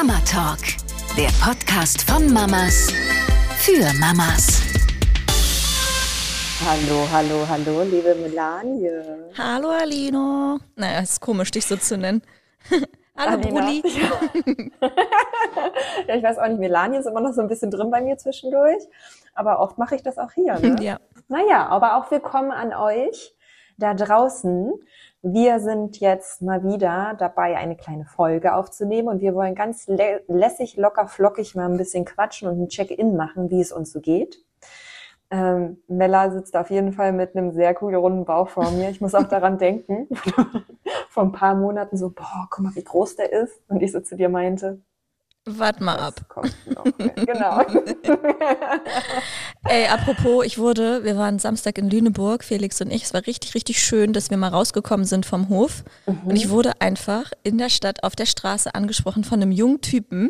Mama Talk, der Podcast von Mamas für Mamas. Hallo, hallo, hallo, liebe Melanie. Hallo Alino. Naja, ist komisch, dich so zu nennen. Hallo Alina. Bruli. ja, ich weiß auch nicht, Melanie ist immer noch so ein bisschen drin bei mir zwischendurch, aber oft mache ich das auch hier. Ne? Ja. Naja, aber auch willkommen an euch da draußen. Wir sind jetzt mal wieder dabei, eine kleine Folge aufzunehmen und wir wollen ganz lä lässig, locker, flockig mal ein bisschen quatschen und ein Check-in machen, wie es uns so geht. Ähm, Mella sitzt auf jeden Fall mit einem sehr coolen runden Bauch vor mir. Ich muss auch daran denken, vor ein paar Monaten so, boah, guck mal, wie groß der ist. Und ich so zu dir meinte, Wart mal ab. das kommt noch. genau. Ey, apropos, ich wurde, wir waren Samstag in Lüneburg, Felix und ich. Es war richtig, richtig schön, dass wir mal rausgekommen sind vom Hof. Und ich wurde einfach in der Stadt auf der Straße angesprochen von einem jungen Typen.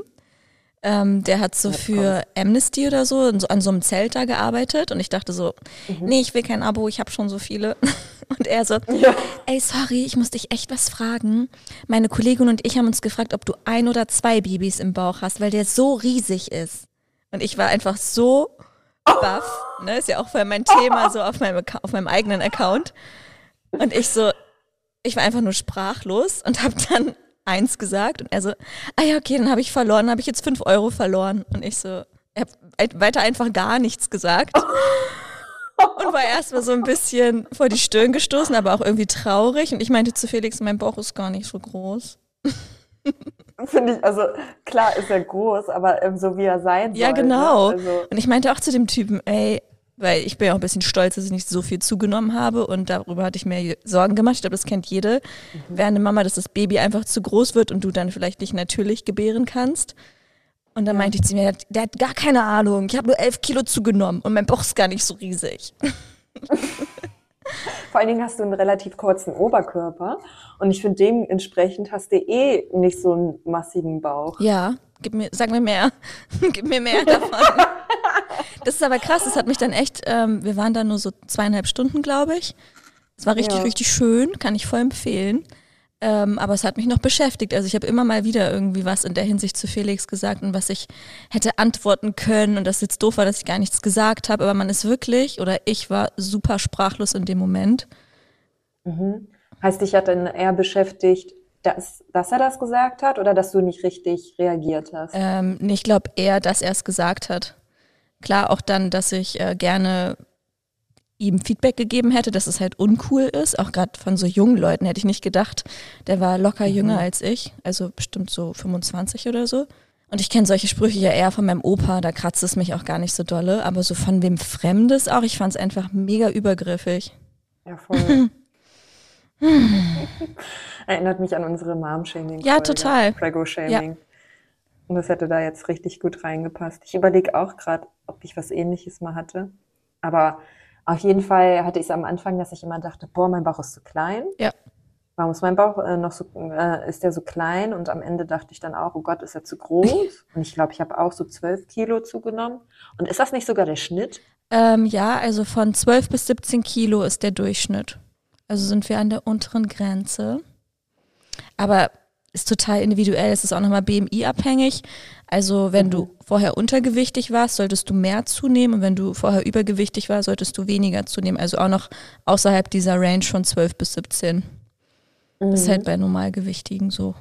Ähm, der hat so für Amnesty oder so, an so einem Zelt da gearbeitet. Und ich dachte so, nee, ich will kein Abo, ich habe schon so viele. Und er so, Ja. ey, sorry, ich muss dich echt was fragen. Meine Kollegin und ich haben uns gefragt, ob du ein oder zwei Babys im Bauch hast, weil der so riesig ist. Und ich war einfach so baff, ne, ist ja auch voll mein Thema so auf meinem, auf meinem eigenen Account. Und ich so, ich war einfach nur sprachlos und habe dann eins gesagt und er so, ah ja, okay, dann habe ich verloren, habe ich jetzt fünf Euro verloren. Und ich so, er hat weiter einfach gar nichts gesagt. Und war erstmal so ein bisschen vor die Stirn gestoßen, aber auch irgendwie traurig. Und ich meinte zu Felix, mein Bauch ist gar nicht so groß. Finde ich, also klar ist er groß, aber ähm, so wie er sein soll. Ja, genau. Ne? Also, Und ich meinte auch zu dem Typen, ey, weil ich bin ja auch ein bisschen stolz, dass ich nicht so viel zugenommen habe und darüber hatte ich mir Sorgen gemacht. Ich glaube, das kennt jede. Wäre eine Mama, dass das Baby einfach zu groß wird und du dann vielleicht nicht natürlich gebären kannst. Und dann meinte ich zu mir, der hat, der hat gar keine Ahnung. Ich habe nur elf Kilo zugenommen und mein Bauch ist gar nicht so riesig. vor allen Dingen hast du einen relativ kurzen Oberkörper und ich finde dementsprechend hast du eh nicht so einen massigen Bauch. Ja, gib mir, sag mir mehr. gib mir mehr davon. das ist aber krass, das hat mich dann echt, ähm, wir waren da nur so zweieinhalb Stunden, glaube ich. Es war richtig, Ja. richtig schön, kann ich voll empfehlen. Ähm, aber es hat mich noch beschäftigt. Also ich habe immer mal wieder irgendwie was in der Hinsicht zu Felix gesagt und was ich hätte antworten können und das jetzt doof war, dass ich gar nichts gesagt habe. Aber man ist wirklich, oder ich war super sprachlos in dem Moment. Heißt, dich hat dann eher beschäftigt, dass, dass er das gesagt hat oder dass du nicht richtig reagiert hast? Ähm, nee, ich glaube eher, dass er es gesagt hat. Klar, auch dann, dass ich äh, gerne ihm Feedback gegeben hätte, dass es halt uncool ist. Auch gerade von so jungen Leuten hätte ich nicht gedacht. Der war locker jünger als ich, also bestimmt so 25 oder so. Und ich kenne solche Sprüche ja eher von meinem Opa, da kratzt es mich auch gar nicht so dolle. Aber so von wem Fremdes auch, ich fand es einfach mega übergriffig. Ja, voll. Erinnert mich an unsere Mom-Shaming. Ja, total. Prego-Shaming. Und das hätte da jetzt richtig gut reingepasst. Ich überlege auch gerade, ob ich was ähnliches mal hatte. Aber auf jeden Fall hatte ich es am Anfang, dass ich immer dachte, boah, mein Bauch ist zu klein. Ja. Warum ist mein Bauch äh, noch so, äh, ist der so klein? Und am Ende dachte ich dann auch, oh Gott, ist er zu groß? Und ich glaube, ich habe auch so zwölf Kilo zugenommen. Und ist das nicht sogar der Schnitt? Ähm, ja, also von 12 bis 17 Kilo ist der Durchschnitt. Also sind wir an der unteren Grenze. Aber ist total individuell. Es ist auch nochmal BMI-abhängig. Also wenn du vorher untergewichtig warst, solltest du mehr zunehmen. Und wenn du vorher übergewichtig warst, solltest du weniger zunehmen. Also auch noch außerhalb dieser Range von 12 bis 17. Das ist halt bei Normalgewichtigen so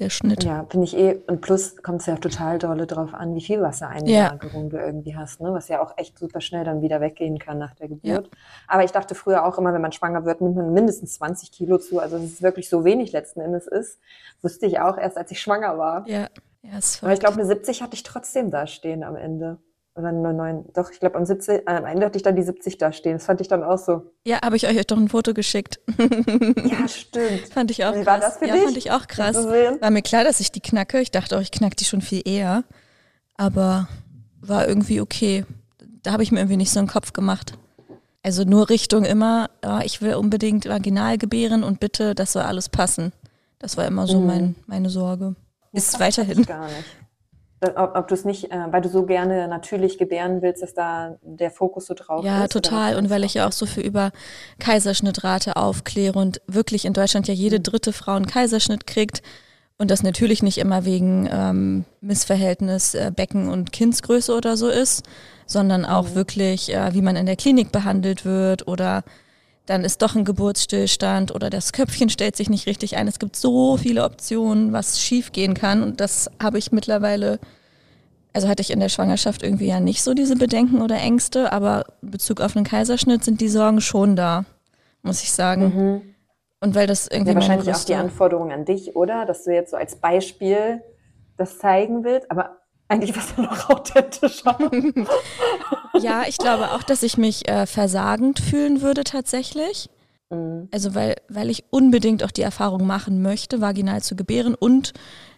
der Schnitt. Ja, finde ich eh. Und plus kommt es ja total dolle drauf an, wie viel Wassereinlagerung du irgendwie hast, ne? Was ja auch echt super schnell dann wieder weggehen kann nach der Geburt. Aber ich dachte früher auch immer, wenn man schwanger wird, nimmt man mindestens 20 Kilo zu. Also dass es wirklich so wenig letzten Endes ist, wusste ich auch erst, als ich schwanger war. Ja, ja ist Aber ich glaube, eine 70 hatte ich trotzdem da stehen am Ende. Oder eine 9. Doch, ich glaube, am 70, äh, am Ende hatte ich dann die 70 da stehen. Das fand ich dann auch so. Ja, habe ich euch doch ein Foto geschickt. Ja, stimmt. Fand ich auch Wie krass. war das für ja, dich? fand ich auch krass. War mir klar, dass ich die knacke. Ich dachte auch, ich knack die schon viel eher. Aber war irgendwie okay. Da habe ich mir irgendwie nicht so einen Kopf gemacht. Also nur Richtung immer, ja, ich will unbedingt vaginal gebären und bitte, das soll alles passen. Das war immer so mein, meine Sorge. Ist Das weiterhin. Gar nicht. Ob, ob du es nicht, äh, weil du so gerne natürlich gebären willst, dass da der Fokus so drauf Ja, ist? oder total. Und weil ich ja auch so viel über Kaiserschnittrate aufkläre und wirklich in Deutschland ja jede dritte Frau einen Kaiserschnitt kriegt. Und das natürlich nicht immer wegen ähm, Missverhältnis äh, Becken- und Kindsgröße oder so ist, sondern auch Mhm. wirklich, äh, wie man in der Klinik behandelt wird oder dann ist doch ein Geburtsstillstand oder das Köpfchen stellt sich nicht richtig ein. Es gibt so viele Optionen, was schief gehen kann und das habe ich mittlerweile, also hatte ich in der Schwangerschaft irgendwie ja nicht so diese Bedenken oder Ängste, aber in Bezug auf einen Kaiserschnitt sind die Sorgen schon da, muss ich sagen. Und weil das irgendwie Ja, wahrscheinlich auch die Anforderung an dich, oder? Dass du jetzt so als Beispiel das zeigen willst, aber eigentlich was ja noch authentischer. Ja, ich glaube auch, dass ich mich äh, versagend fühlen würde tatsächlich. Mhm. Also weil, weil ich unbedingt auch die Erfahrung machen möchte, vaginal zu gebären und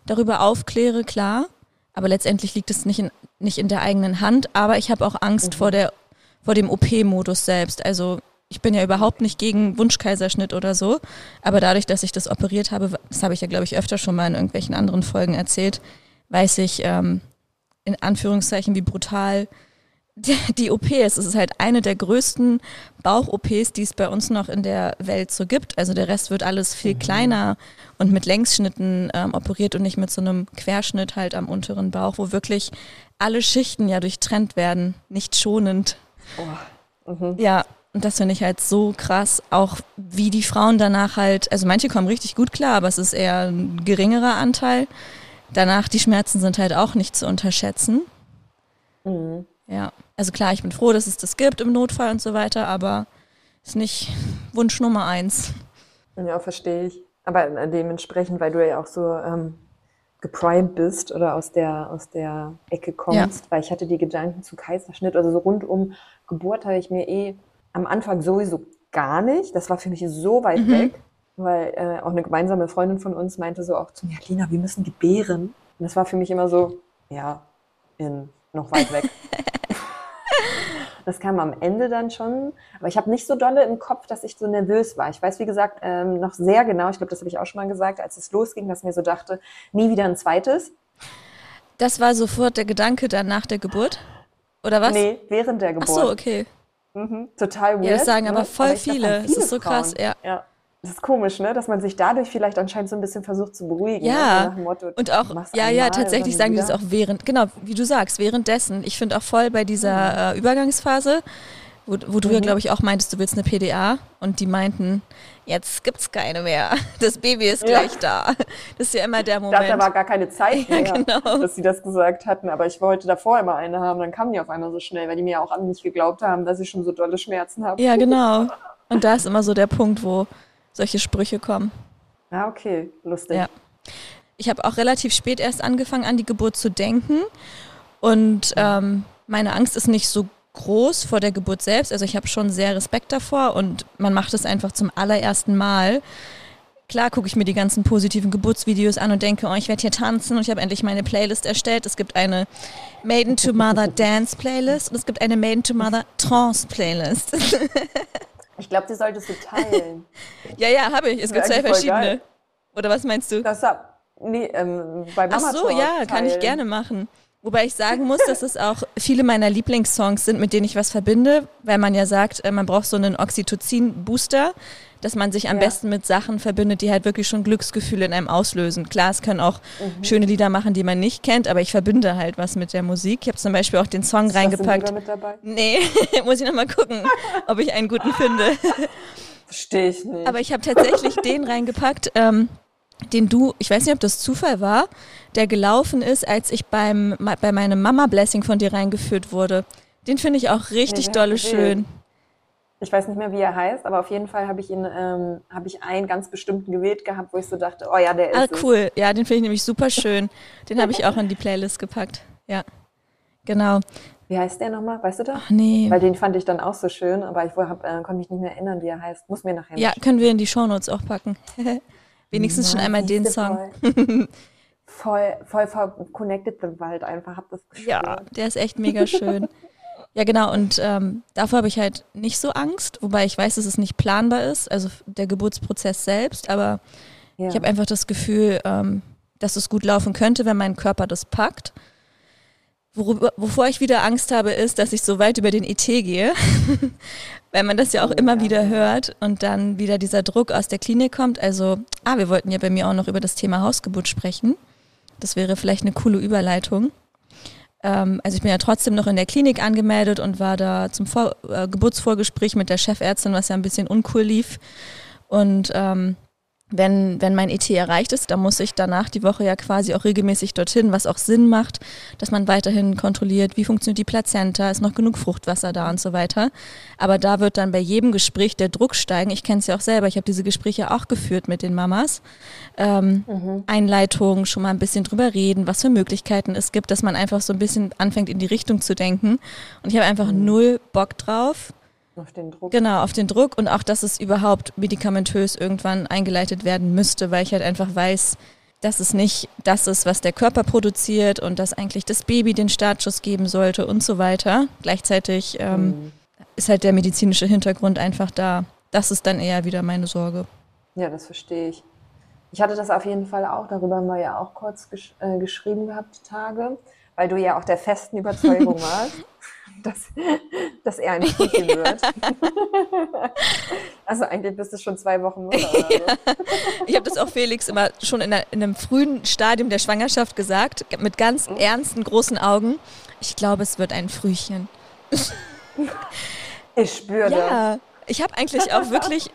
darüber aufkläre, klar. Aber letztendlich liegt es nicht in, nicht in der eigenen Hand. Aber ich habe auch Angst vor, der, vor dem OP-Modus selbst. Also ich bin ja überhaupt nicht gegen Wunschkaiserschnitt oder so. Aber dadurch, dass ich das operiert habe, das habe ich ja, glaube ich, öfter schon mal in irgendwelchen anderen Folgen erzählt, weiß ich ähm, in Anführungszeichen, wie brutal die, die OP ist. Es ist halt eine der größten Bauch-OPs, die es bei uns noch in der Welt so gibt. Also der Rest wird alles viel kleiner und mit Längsschnitten ähm, operiert und nicht mit so einem Querschnitt halt am unteren Bauch, wo wirklich alle Schichten ja durchtrennt werden, nicht schonend. Ja, und das finde ich halt so krass, auch wie die Frauen danach halt, also manche kommen richtig gut klar, aber es ist eher ein geringerer Anteil. Danach, die Schmerzen sind halt auch nicht zu unterschätzen. Mhm. Ja, also klar, ich bin froh, dass es das gibt im Notfall und so weiter, aber ist nicht Wunsch Nummer eins. Ja, verstehe ich. Aber äh, dementsprechend, weil du ja auch so ähm, geprimed bist oder aus der, aus der Ecke kommst, weil ich hatte die Gedanken zu Kaiserschnitt, also so rund um Geburt habe ich mir eh am Anfang sowieso gar nicht. Das war für mich so weit weg, weil äh, auch eine gemeinsame Freundin von uns meinte so auch zu mir, Lina, wir müssen gebären. Und das war für mich immer so, ja, in noch weit weg. Das kam am Ende dann schon, aber ich habe nicht so dolle im Kopf, dass ich so nervös war. Ich weiß, wie gesagt, ähm, noch sehr genau, ich glaube, das habe ich auch schon mal gesagt, als es losging, dass ich mir so dachte, nie wieder ein zweites. Das war sofort der Gedanke dann nach der Geburt? Oder was? Nee, während der Ach Geburt. so, okay. Mhm, total weird. Ja, das sagen aber ne? voll ich glaub, viele. Es ist so krass, Frauen. ja. ja. Das ist komisch, ne? Dass man sich dadurch vielleicht anscheinend so ein bisschen versucht zu beruhigen. Ja, ne? So nach dem Motto, Und auch, ja, ja, tatsächlich sagen die das wieder. auch während, genau, wie du sagst, währenddessen. Ich finde auch voll bei dieser äh, Übergangsphase, wo, wo du ja, Mhm. glaube ich, auch meintest, du willst eine PDA und die meinten, jetzt gibt's keine mehr. Das Baby ist Ja. gleich da. Das ist ja immer der Moment. Dafür war gar keine Zeit Ja, mehr, genau. dass sie das gesagt hatten. Aber ich wollte davor immer eine haben. Dann kamen die auf einmal so schnell, weil die mir auch an nicht geglaubt haben, dass ich schon so dolle Schmerzen habe. Ja, genau. Und da ist immer so der Punkt, wo solche Sprüche kommen. Ja, okay. Lustig. Ja. Ich habe auch relativ spät erst angefangen, an die Geburt zu denken. Und ähm, meine Angst ist nicht so groß vor der Geburt selbst. Also ich habe schon sehr Respekt davor und man macht es einfach zum allerersten Mal. Klar gucke ich mir die ganzen positiven Geburtsvideos an und denke, oh, ich werde hier tanzen und ich habe endlich meine Playlist erstellt. Es gibt eine Maiden to Mother Dance Playlist und es gibt eine Maiden to Mother Trance Playlist. Ich glaube, die solltest du teilen. ja, ja, habe ich. Es gibt zwei verschiedene. Oder was meinst du? Das hab, nee, ähm, bei Ach Mama so, Talk ja, kann ich teilen. gerne machen. Wobei ich sagen muss, dass es auch viele meiner Lieblingssongs sind, mit denen ich was verbinde, weil man ja sagt, äh, man braucht so einen Oxytocin-Booster, dass man sich am Ja. besten mit Sachen verbindet, die halt wirklich schon Glücksgefühle in einem auslösen. Klar, es können auch Mhm. schöne Lieder machen, die man nicht kennt, aber ich verbinde halt was mit der Musik. Ich habe zum Beispiel auch den Song Ist reingepackt. Bieber mit dabei? Nee, muss ich nochmal gucken, ob ich einen guten finde. Verstehe ich nicht. Aber ich habe tatsächlich den reingepackt, ähm, den du, ich weiß nicht, ob das Zufall war, der gelaufen ist, als ich beim, bei meinem Mama-Blessing von dir reingeführt wurde. Den finde ich auch richtig Nee, dolle schön. Ich weiß nicht mehr, wie er heißt, aber auf jeden Fall habe ich ihn, ähm, habe ich einen ganz bestimmten gewählt gehabt, wo ich so dachte, oh ja, der ist Ah, es. cool. Ja, den finde ich nämlich super schön. Den habe ich auch in die Playlist gepackt. Ja. Genau. Wie heißt der nochmal? Weißt du das? Ach nee. Weil den fand ich dann auch so schön, aber ich hab, äh, konnte mich nicht mehr erinnern, wie er heißt. Muss mir nachher Ja, können wir in die Shownotes auch packen. Wenigstens schon Na, einmal den Song. Voll, voll, voll, voll connected the Wald einfach, hab das gespürt. Ja, der ist echt mega schön. Ja, genau. Und ähm, davor habe ich halt nicht so Angst, wobei ich weiß, dass es nicht planbar ist, also der Geburtsprozess selbst. Aber Ja. ich habe einfach das Gefühl, ähm, dass es gut laufen könnte, wenn mein Körper das packt. Worüber, wovor ich wieder Angst habe, ist, dass ich so weit über den IT gehe weil man das ja auch Oh, immer ja. wieder hört und dann wieder dieser Druck aus der Klinik kommt. Also, ah, wir wollten ja bei mir auch noch über das Thema Hausgeburt sprechen. Das wäre vielleicht eine coole Überleitung. Ähm, also ich bin ja trotzdem noch in der Klinik angemeldet und war da zum Vor äh, Geburtsvorgespräch mit der Chefärztin, was ja ein bisschen uncool lief. Und ähm, wenn, wenn mein ET erreicht ist, dann muss ich danach die Woche ja quasi auch regelmäßig dorthin, was auch Sinn macht, dass man weiterhin kontrolliert, wie funktioniert die Plazenta, ist noch genug Fruchtwasser da und so weiter. Aber da wird dann bei jedem Gespräch der Druck steigen. Ich kenne es ja auch selber, ich habe diese Gespräche auch geführt mit den Mamas. Ähm, Einleitung, schon mal ein bisschen drüber reden, was für Möglichkeiten es gibt, dass man einfach so ein bisschen anfängt in die Richtung zu denken. Und ich habe einfach null Bock drauf. Auf den Druck. Genau, auf den Druck und auch, dass es überhaupt medikamentös irgendwann eingeleitet werden müsste, weil ich halt einfach weiß, dass es nicht das ist, was der Körper produziert und dass eigentlich das Baby den Startschuss geben sollte und so weiter. Gleichzeitig ähm, Mhm. ist halt der medizinische Hintergrund einfach da. Das ist dann eher wieder meine Sorge. Ja, das verstehe ich. Ich hatte das auf jeden Fall auch, darüber haben wir ja auch kurz gesch äh, geschrieben gehabt, die Tage, weil du ja auch der festen Überzeugung warst, dass, dass er ein Mädchen wird. also eigentlich bist du schon zwei Wochen Mutter oder so. Ich habe das auch Felix immer schon in, einer, in einem frühen Stadium der Schwangerschaft gesagt, mit ganz ernsten, großen Augen. Ich glaube, es wird ein Frühchen. Ich spüre das. Ja, ich habe eigentlich auch wirklich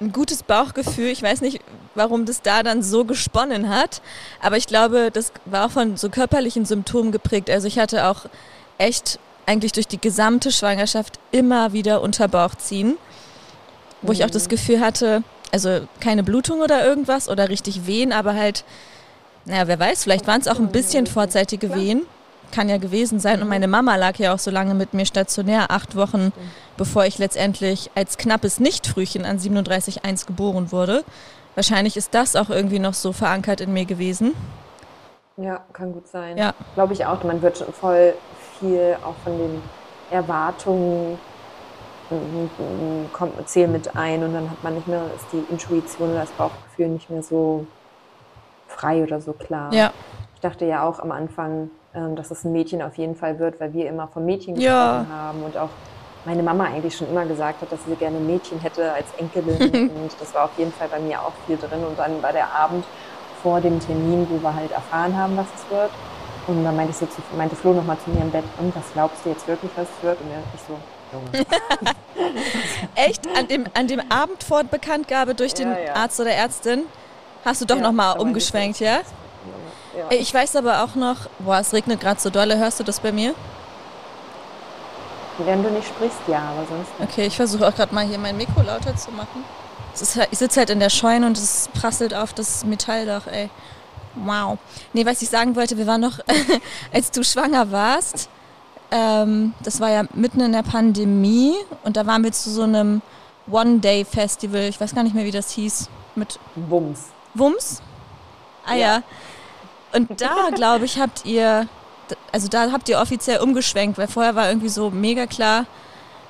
ein gutes Bauchgefühl. Ich weiß nicht, warum das da dann so gesponnen hat, aber ich glaube, das war auch von so körperlichen Symptomen geprägt. Also ich hatte auch echt eigentlich durch die gesamte Schwangerschaft immer wieder Unterbauchziehen, wo ich auch das Gefühl hatte, also keine Blutung oder irgendwas oder richtig Wehen, aber halt, naja, wer weiß, vielleicht waren es auch ein bisschen vorzeitige Wehen. Kann ja gewesen sein. Und meine Mama lag ja auch so lange mit mir stationär, acht Wochen, bevor ich letztendlich als knappes Nichtfrühchen an 37,1 geboren wurde. Wahrscheinlich ist das auch irgendwie noch so verankert in mir gewesen. Ja, kann gut sein. Ja. Glaube ich auch. Man wird schon voll viel auch von den Erwartungen mm, kommt, zählen mit ein und dann hat man nicht mehr, ist die Intuition oder das Bauchgefühl nicht mehr so frei oder so klar. Ja, Ich dachte ja auch am Anfang, ähm, dass es ein Mädchen auf jeden Fall wird, weil wir immer von Mädchen gesprochen Ja. haben und auch meine Mama eigentlich schon immer gesagt hat, dass sie gerne ein Mädchen hätte als Enkelin und das war auf jeden Fall bei mir auch viel drin und dann war der Abend vor dem Termin, wo wir halt erfahren haben, was es wird und dann meinte, ich so zu, meinte Flo nochmal zu mir im Bett, und was glaubst du jetzt wirklich, was es wird? Und er- ich so, Junge. echt? An dem, an dem Abend vor Bekanntgabe durch den Ja, ja. Arzt oder Ärztin hast du doch Ja, nochmal umgeschwenkt, ja? Ja. Ich weiß aber auch noch, boah, es regnet gerade so dolle, hörst du das bei mir? Wenn du nicht sprichst, ja, aber sonst nicht. Okay, ich versuche auch gerade mal hier mein Mikro lauter zu machen. Ist ich sitze halt in der Scheune und es prasselt auf das Metalldach, ey. Wow. Nee, was ich sagen wollte, wir waren noch, als du schwanger warst, ähm, das war ja mitten in der Pandemie und da waren wir zu so einem One-Day-Festival, ich weiß gar nicht mehr, wie das hieß, mit Bums. Wums? Ah ja. Und da, glaube ich, habt ihr, also da habt ihr offiziell umgeschwenkt, weil vorher war irgendwie so mega klar,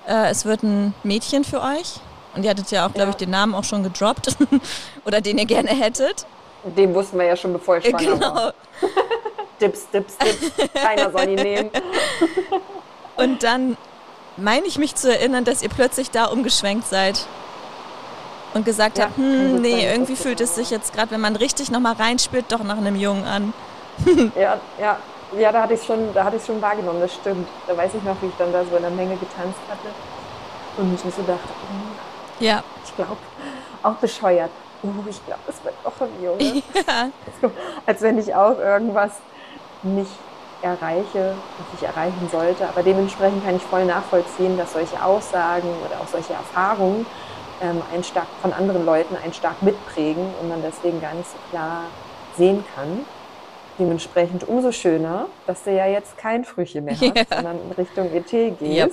äh, es wird ein Mädchen für euch. Und ihr hattet ja auch, glaube Ja. ich, den Namen auch schon gedroppt. Oder den ihr gerne hättet. Den wussten wir ja schon, bevor ich schwanger war. Genau. Dips, dips, dips. Keiner soll ihn nehmen. Und dann meine ich mich zu erinnern, dass ihr plötzlich da umgeschwenkt seid. Und gesagt Ja, habt, hm, nee, irgendwie fühlt es sich jetzt gerade, wenn man richtig nochmal reinspielt, doch nach einem Jungen an. Ja, ja, ja, da hatte ich schon, da hatte ich schon wahrgenommen, das stimmt. Da weiß ich noch, wie ich dann da so in der Menge getanzt hatte und ich mir so dachte, oh, Ja. ich glaube, auch bescheuert. Oh, ich glaube, es wird doch ein Junge. ja. So, als wenn ich auch irgendwas nicht erreiche, was ich erreichen sollte. Aber dementsprechend kann ich voll nachvollziehen, dass solche Aussagen oder auch solche Erfahrungen ähm, einen stark von anderen Leuten einen stark mitprägen und man deswegen gar nicht so klar sehen kann. Dementsprechend umso schöner, dass du ja jetzt kein Frühchen mehr hast, Ja. sondern in Richtung ET gehst. Yep.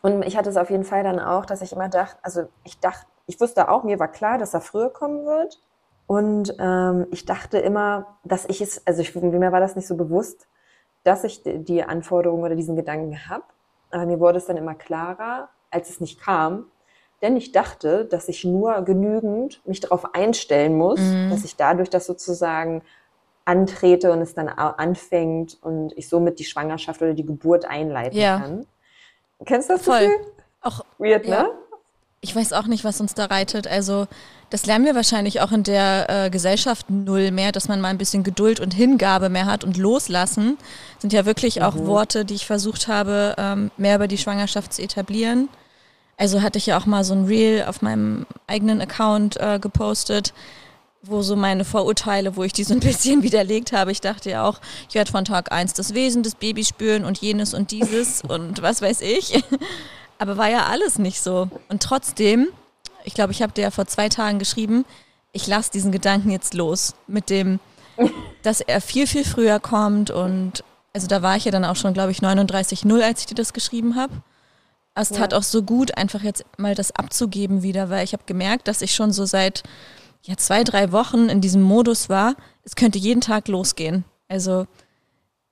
Und ich hatte es auf jeden Fall dann auch, dass ich immer dachte, also ich dachte, ich wusste auch, mir war klar, dass er früher kommen wird. Und ähm, ich dachte immer, dass ich es, also ich, mir war das nicht so bewusst, dass ich die, Anforderungen oder diesen Gedanken habe. Aber mir wurde es dann immer klarer, als es nicht kam. Denn ich dachte, dass ich nur genügend mich darauf einstellen muss, Mhm. dass ich dadurch das sozusagen antrete und es dann anfängt und ich somit die Schwangerschaft oder die Geburt einleiten Ja. kann. Kennst du das Voll. Gefühl? Auch Weird, Ja. ne? Ich weiß auch nicht, was uns da reitet. Also das lernen wir wahrscheinlich auch in der äh, Gesellschaft null mehr, dass man mal ein bisschen Geduld und Hingabe mehr hat und loslassen. Sind ja wirklich auch Worte, die ich versucht habe, ähm, mehr über die Schwangerschaft zu etablieren. Also hatte ich ja auch mal so ein Reel auf meinem eigenen Account äh, gepostet, wo so meine Vorurteile, wo ich die so ein bisschen widerlegt habe. Ich dachte ja auch, ich werde von Tag eins das Wesen des Babys spüren und jenes und dieses und was weiß ich. Aber war ja alles nicht so. Und trotzdem, ich glaube, ich habe dir ja vor zwei Tagen geschrieben, ich lasse diesen Gedanken jetzt los mit dem, dass er viel, viel früher kommt und also da war ich ja dann auch schon, glaube ich, 39.0, als ich dir das geschrieben habe. Es tat auch so gut, einfach jetzt mal das abzugeben wieder, weil ich habe gemerkt, dass ich schon so seit ja, zwei, drei Wochen in diesem Modus war, es könnte jeden Tag losgehen. Also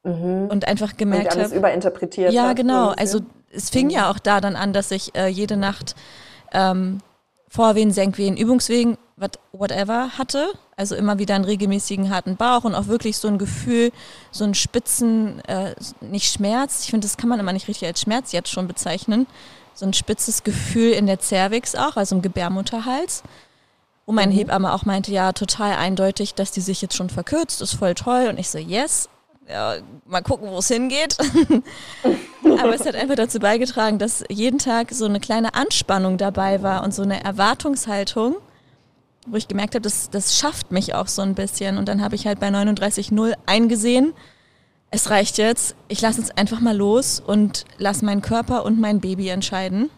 und einfach gemerkt habe. überinterpretiert. Ja, genau. Also. Es fing ja auch da dann an, dass ich äh, jede Nacht ähm, Vorwehen, Senkwehen, Übungswehen, what, whatever hatte. Also immer wieder einen regelmäßigen harten Bauch und auch wirklich so ein Gefühl, so einen spitzen, äh, nicht Schmerz, ich finde, das kann man immer nicht richtig als Schmerz jetzt schon bezeichnen, so ein spitzes Gefühl in der Cervix auch, also im Gebärmutterhals. Wo meine Hebamme auch meinte, ja, total eindeutig, dass die sich jetzt schon verkürzt, ist voll toll. Und ich so, yes, ja, mal gucken, wo es hingeht. Aber es hat einfach dazu beigetragen, dass jeden Tag so eine kleine Anspannung dabei war und so eine Erwartungshaltung, wo ich gemerkt habe, das, das schafft mich auch so ein bisschen. Und dann habe ich halt bei 39.0 eingesehen, es reicht jetzt, ich lasse es einfach mal los und lasse meinen Körper und mein Baby entscheiden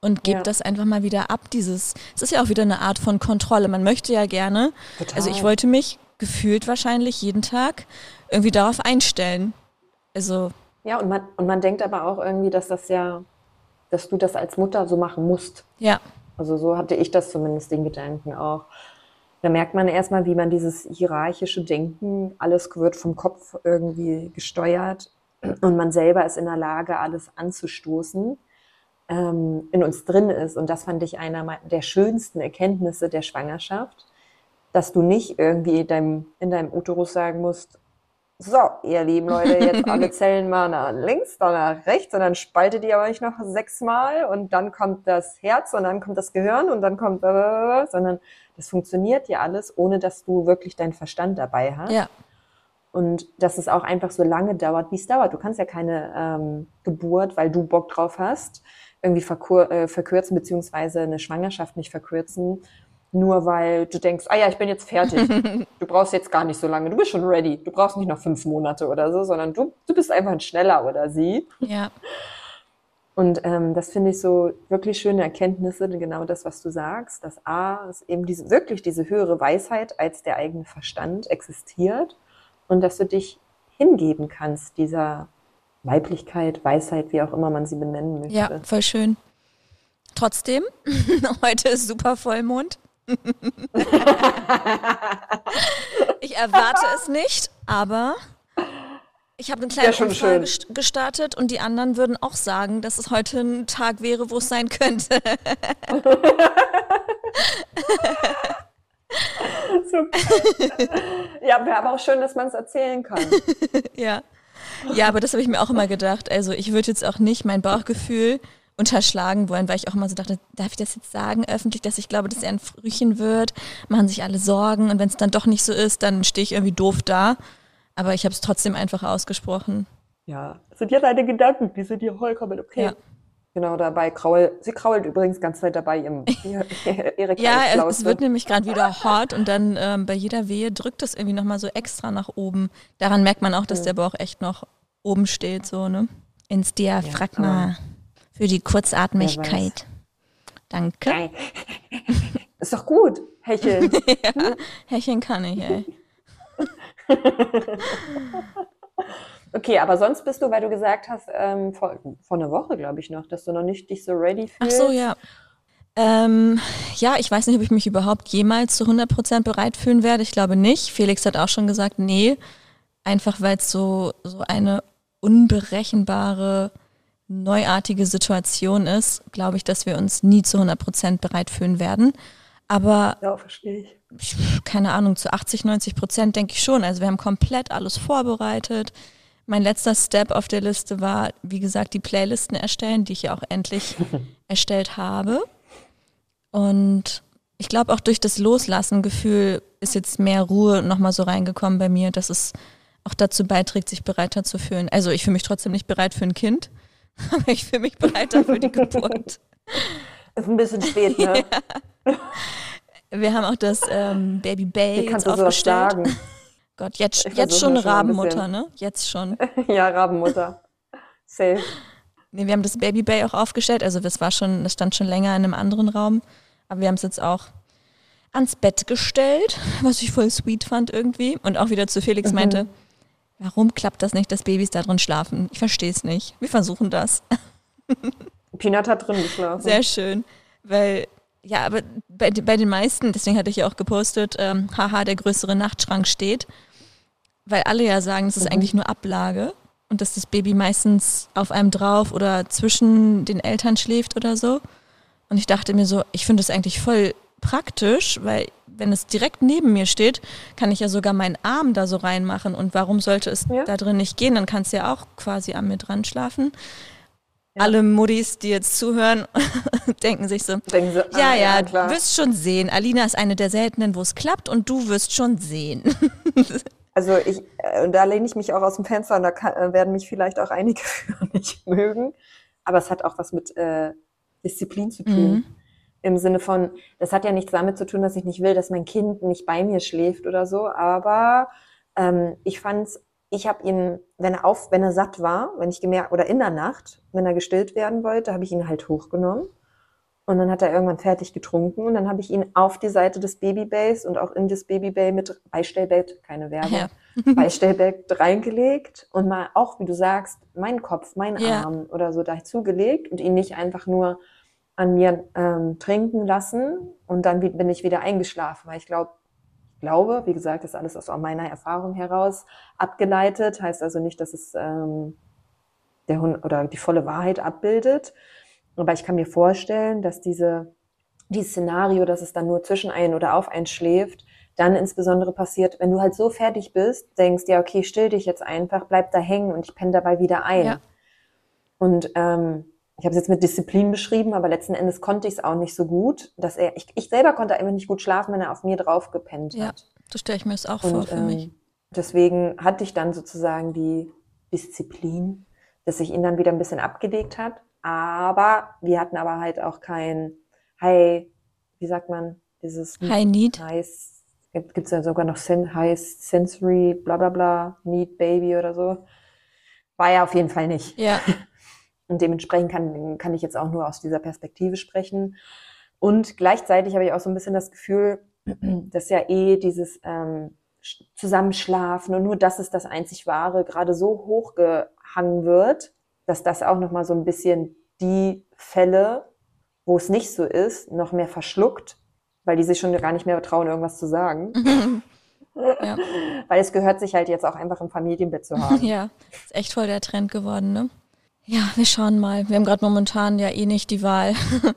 und gebe Ja. das einfach mal wieder ab. Dieses, es ist ja auch wieder eine Art von Kontrolle. Man möchte ja gerne, Total. also ich wollte mich gefühlt wahrscheinlich jeden Tag irgendwie darauf einstellen. Also Ja, und man, und man denkt aber auch irgendwie, dass das ja, dass du das als Mutter so machen musst. ja, Also so hatte ich das zumindest den Gedanken auch. Da merkt man erstmal, wie man dieses hierarchische Denken, alles wird vom Kopf irgendwie gesteuert und man selber ist in der Lage, alles anzustoßen, ähm, in uns drin ist. Und das fand ich einer der schönsten Erkenntnisse der Schwangerschaft, dass du nicht irgendwie deinem, in deinem Uterus sagen musst, so, ihr lieben Leute, jetzt alle Zellen mal nach links, dann nach rechts und dann spaltet ihr euch noch sechsmal und dann kommt das Herz und dann kommt das Gehirn und dann kommt, sondern das funktioniert ja alles, ohne dass du wirklich deinen Verstand dabei hast. ja, Und dass es auch einfach so lange dauert, wie es dauert. Du kannst ja keine ähm, Geburt, weil du Bock drauf hast, irgendwie verkur äh, verkürzen, beziehungsweise eine Schwangerschaft nicht verkürzen, nur weil du denkst, ah ja, ich bin jetzt fertig. du brauchst jetzt gar nicht so lange. Du bist schon ready. Du brauchst nicht noch fünf Monate oder so, sondern du, du bist einfach ein schneller oder sie. ja, Und ähm, das finde ich so wirklich schöne Erkenntnisse, genau das, was du sagst, dass A, es eben diese, wirklich diese höhere Weisheit als der eigene Verstand existiert und dass du dich hingeben kannst, dieser Weiblichkeit, Weisheit, wie auch immer man sie benennen möchte. ja, voll schön. Trotzdem, heute ist super Vollmond. ich erwarte es nicht, aber ich habe eine kleine Ja, Umfrage schön. gestartet und die anderen würden auch sagen, dass es heute ein Tag wäre, wo es sein könnte. Ja, wäre aber auch schön, dass man es erzählen kann. Ja. Ja, aber das habe ich mir auch immer gedacht. Also ich würde jetzt auch nicht mein Bauchgefühl unterschlagen wollen, weil ich auch immer so dachte, darf ich das jetzt sagen öffentlich, dass ich glaube, dass er ein Frühchen wird? Machen sich alle Sorgen und wenn es dann doch nicht so ist, dann stehe ich irgendwie doof da. Aber ich habe es trotzdem einfach ausgesprochen. Ja, das sind ja deine Gedanken, die sind ja vollkommen okay. Ja. Genau, dabei krault, sie krault übrigens ganz Zeit dabei im, ihre Ja, es, es wird nämlich gerade wieder hot und dann ähm, bei jeder Wehe drückt es irgendwie nochmal so extra nach oben. Daran merkt man auch, dass der Bauch echt noch oben steht, so, ne? Ins Diaphragma für die Kurzatmigkeit. Danke. Geil. Ist doch gut, Hecheln. ja, Hecheln kann ich, ey. Okay, aber sonst bist du, weil du gesagt hast, ähm, vor, vor einer Woche, glaube ich noch, dass du noch nicht dich so ready Ach fühlst. so, ja. Ähm, ja, ich weiß nicht, ob ich mich überhaupt jemals zu 100% bereit fühlen werde. Ich glaube nicht. Felix hat auch schon gesagt, nee. Einfach weil es so, so eine unberechenbare, neuartige Situation ist, glaube ich, dass wir uns nie zu 100% bereit fühlen werden. Aber Ja, verstehe ich, keine Ahnung, zu 80, 90 Prozent denke ich schon. Also wir haben komplett alles vorbereitet. Mein letzter Step auf der Liste war, wie gesagt, die Playlisten erstellen, die ich ja auch endlich erstellt habe. Und ich glaube auch durch das Loslassen-Gefühl ist jetzt mehr Ruhe nochmal so reingekommen bei mir, dass es auch dazu beiträgt, sich bereiter zu fühlen. Also ich fühle mich trotzdem nicht bereit für ein Kind, aber ich fühle mich bereiter für die Geburt. Ist ein bisschen spät, ne? Ja. Wir haben auch das ähm, Baby Bay jetzt aufgestellt. sagen? Gott, jetzt, Ich jetzt schon Rabenmutter, ne? Jetzt schon. ja, Rabenmutter. Safe. Nee, wir haben das Baby Bay auch aufgestellt. Also das war schon, das stand schon länger in einem anderen Raum. Aber wir haben es jetzt auch ans Bett gestellt, was ich voll sweet fand irgendwie. Und auch wieder zu Felix Mhm. meinte, warum klappt das nicht, dass Babys da drin schlafen? Ich verstehe es nicht. Wir versuchen das. Peanut hat drin geschlafen. Sehr schön. Weil, ja, aber bei, bei den meisten, deswegen hatte ich ja auch gepostet, ähm, haha, der größere Nachtschrank steht. Weil alle ja sagen, es ist Mhm. eigentlich nur Ablage und dass das Baby meistens auf einem drauf oder zwischen den Eltern schläft oder so. Und ich dachte mir so, ich finde es eigentlich voll praktisch, weil wenn es direkt neben mir steht, kann ich ja sogar meinen Arm da so reinmachen. Und warum sollte es Ja. da drin nicht gehen? Dann kannst du ja auch quasi an mir dran schlafen. Alle Muddis, die jetzt zuhören, denken sich so, Denken ja, ah, ja, klar. du wirst schon sehen. Alina ist eine der seltenen, wo es klappt und du wirst schon sehen. Also ich, äh, und da lehne ich mich auch aus dem Fenster und da kann, äh, werden mich vielleicht auch einige nicht mögen. Aber es hat auch was mit äh, Disziplin zu tun. Mhm. Im Sinne von, das hat ja nichts damit zu tun, dass ich nicht will, dass mein Kind nicht bei mir schläft oder so. Aber ähm, ich fand's, ich habe ihn, wenn er auf, wenn er satt war, wenn ich gemerkt, oder in der Nacht, wenn er gestillt werden wollte, habe ich ihn halt hochgenommen. Und dann hat er irgendwann fertig getrunken und dann habe ich ihn auf die Seite des Babybays und auch in das Babybay mit Beistellbett, keine Werbung, Ja. Beistellbett reingelegt und mal auch, wie du sagst, meinen Kopf, meinen Ja. Arm oder so dazugelegt und ihn nicht einfach nur an mir ähm, trinken lassen und dann bin ich wieder eingeschlafen, weil ich glaube, glaube, wie gesagt, das ist alles aus meiner Erfahrung heraus abgeleitet, heißt also nicht, dass es ähm, der Hund oder die volle Wahrheit abbildet. Aber ich kann mir vorstellen, dass diese, dieses Szenario, dass es dann nur zwischen ein oder auf einen schläft, dann insbesondere passiert, wenn du halt so fertig bist, denkst, ja, okay, still dich jetzt einfach, bleib da hängen und ich penne dabei wieder ein. Ja. Und ähm, ich habe es jetzt mit Disziplin beschrieben, aber letzten Endes konnte ich es auch nicht so gut, dass er, ich, ich selber konnte einfach nicht gut schlafen, wenn er auf mir drauf gepennt Ja, hat. so stelle ich mir das auch vor Und für mich. ähm, deswegen hatte ich dann sozusagen die Disziplin, dass sich ihn dann wieder ein bisschen abgelegt hat. Aber wir hatten aber halt auch kein High, wie sagt man, dieses High Need. High, gibt es ja sogar noch Sen High Sensory, bla bla bla, Need Baby oder so. War ja auf jeden Fall nicht. Ja, Und dementsprechend kann, kann ich jetzt auch nur aus dieser Perspektive sprechen. Und gleichzeitig habe ich auch so ein bisschen das Gefühl, dass ja eh dieses ähm, Sch- Zusammenschlafen und nur das ist das einzig Wahre gerade so hochgehangen wird, dass das auch nochmal so ein bisschen die Fälle, wo es nicht so ist, noch mehr verschluckt, weil die sich schon gar nicht mehr trauen, irgendwas zu sagen. ja, Weil es gehört sich halt jetzt auch einfach im Familienbett zu haben. ja. Ist echt voll der Trend geworden, ne? Ja, wir schauen mal. Wir haben gerade momentan ja eh nicht die Wahl.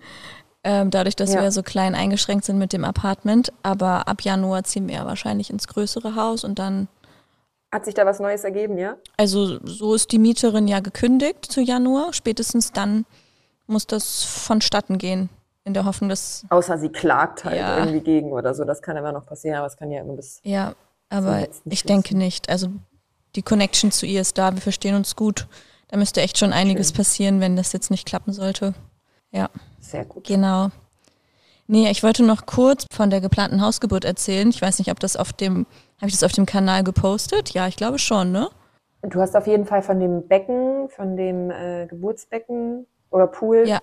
ähm, dadurch, dass Ja. wir so klein eingeschränkt sind mit dem Apartment. Aber ab Januar ziehen wir ja wahrscheinlich ins größere Haus und dann Hat sich da was Neues ergeben, ja? Also so ist die Mieterin ja gekündigt zu Januar. Spätestens dann muss das vonstatten gehen. In der Hoffnung, dass Außer sie klagt halt Ja. irgendwie gegen oder so. Das kann immer noch passieren, aber es kann ja immer bis. ja, aber ich denke nicht. Also die Connection zu ihr ist da. Wir verstehen uns gut. Da müsste echt schon einiges Schön. passieren, wenn das jetzt nicht klappen sollte. Ja, Sehr gut. genau. Nee, ich wollte noch kurz von der geplanten Hausgeburt erzählen. Ich weiß nicht, ob das auf dem, habe ich das auf dem Kanal gepostet? Ja, ich glaube schon, ne? Du hast auf jeden Fall von dem Becken, von dem äh, Geburtsbecken oder Pool Ja.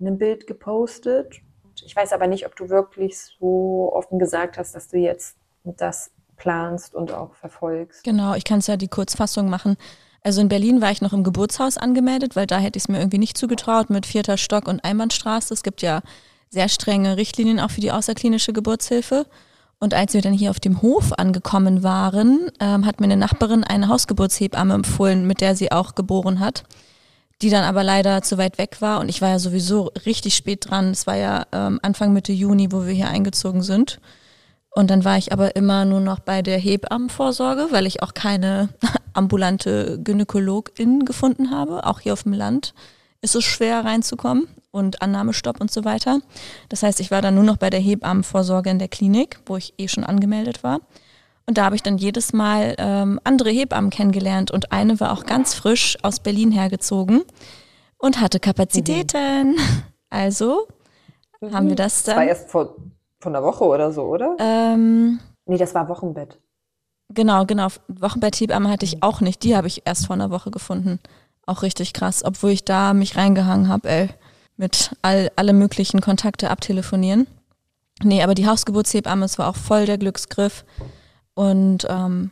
ein Bild gepostet. Ich weiß aber nicht, ob du wirklich so offen gesagt hast, dass du jetzt das planst und auch verfolgst. Genau, ich kann es ja die Kurzfassung machen. Also in Berlin war ich noch im Geburtshaus angemeldet, weil da hätte ich es mir irgendwie nicht zugetraut mit vierter Stock und Einbahnstraße. Es gibt ja sehr strenge Richtlinien auch für die außerklinische Geburtshilfe. Und als wir dann hier auf dem Hof angekommen waren, ähm, hat mir eine Nachbarin eine Hausgeburtshebamme empfohlen, mit der sie auch geboren hat, die dann aber leider zu weit weg war. Und ich war ja sowieso richtig spät dran. Es war ja ähm, Anfang Mitte Juni, wo wir hier eingezogen sind. Und dann war ich aber immer nur noch bei der Hebammenvorsorge, weil ich auch keine ambulante Gynäkologin gefunden habe. Auch hier auf dem Land ist es schwer reinzukommen und Annahmestopp und so weiter. Das heißt, ich war dann nur noch bei der Hebammenvorsorge in der Klinik, wo ich eh schon angemeldet war. Und da habe ich dann jedes Mal ähm, andere Hebammen kennengelernt und eine war auch ganz frisch aus Berlin hergezogen und hatte Kapazitäten. Mhm. Also haben wir das dann. Das war erst vor, vor einer Woche oder so, oder? Ähm, nee, das war Wochenbett. Genau, genau. Wochenbetthebamme hatte ich auch nicht. Die habe ich erst vor einer Woche gefunden. Auch richtig krass, obwohl ich da mich reingehangen habe, ey, mit all, alle möglichen Kontakte abtelefonieren. Nee, aber die Hausgeburtshebamme, es war auch voll der Glücksgriff. Und ähm,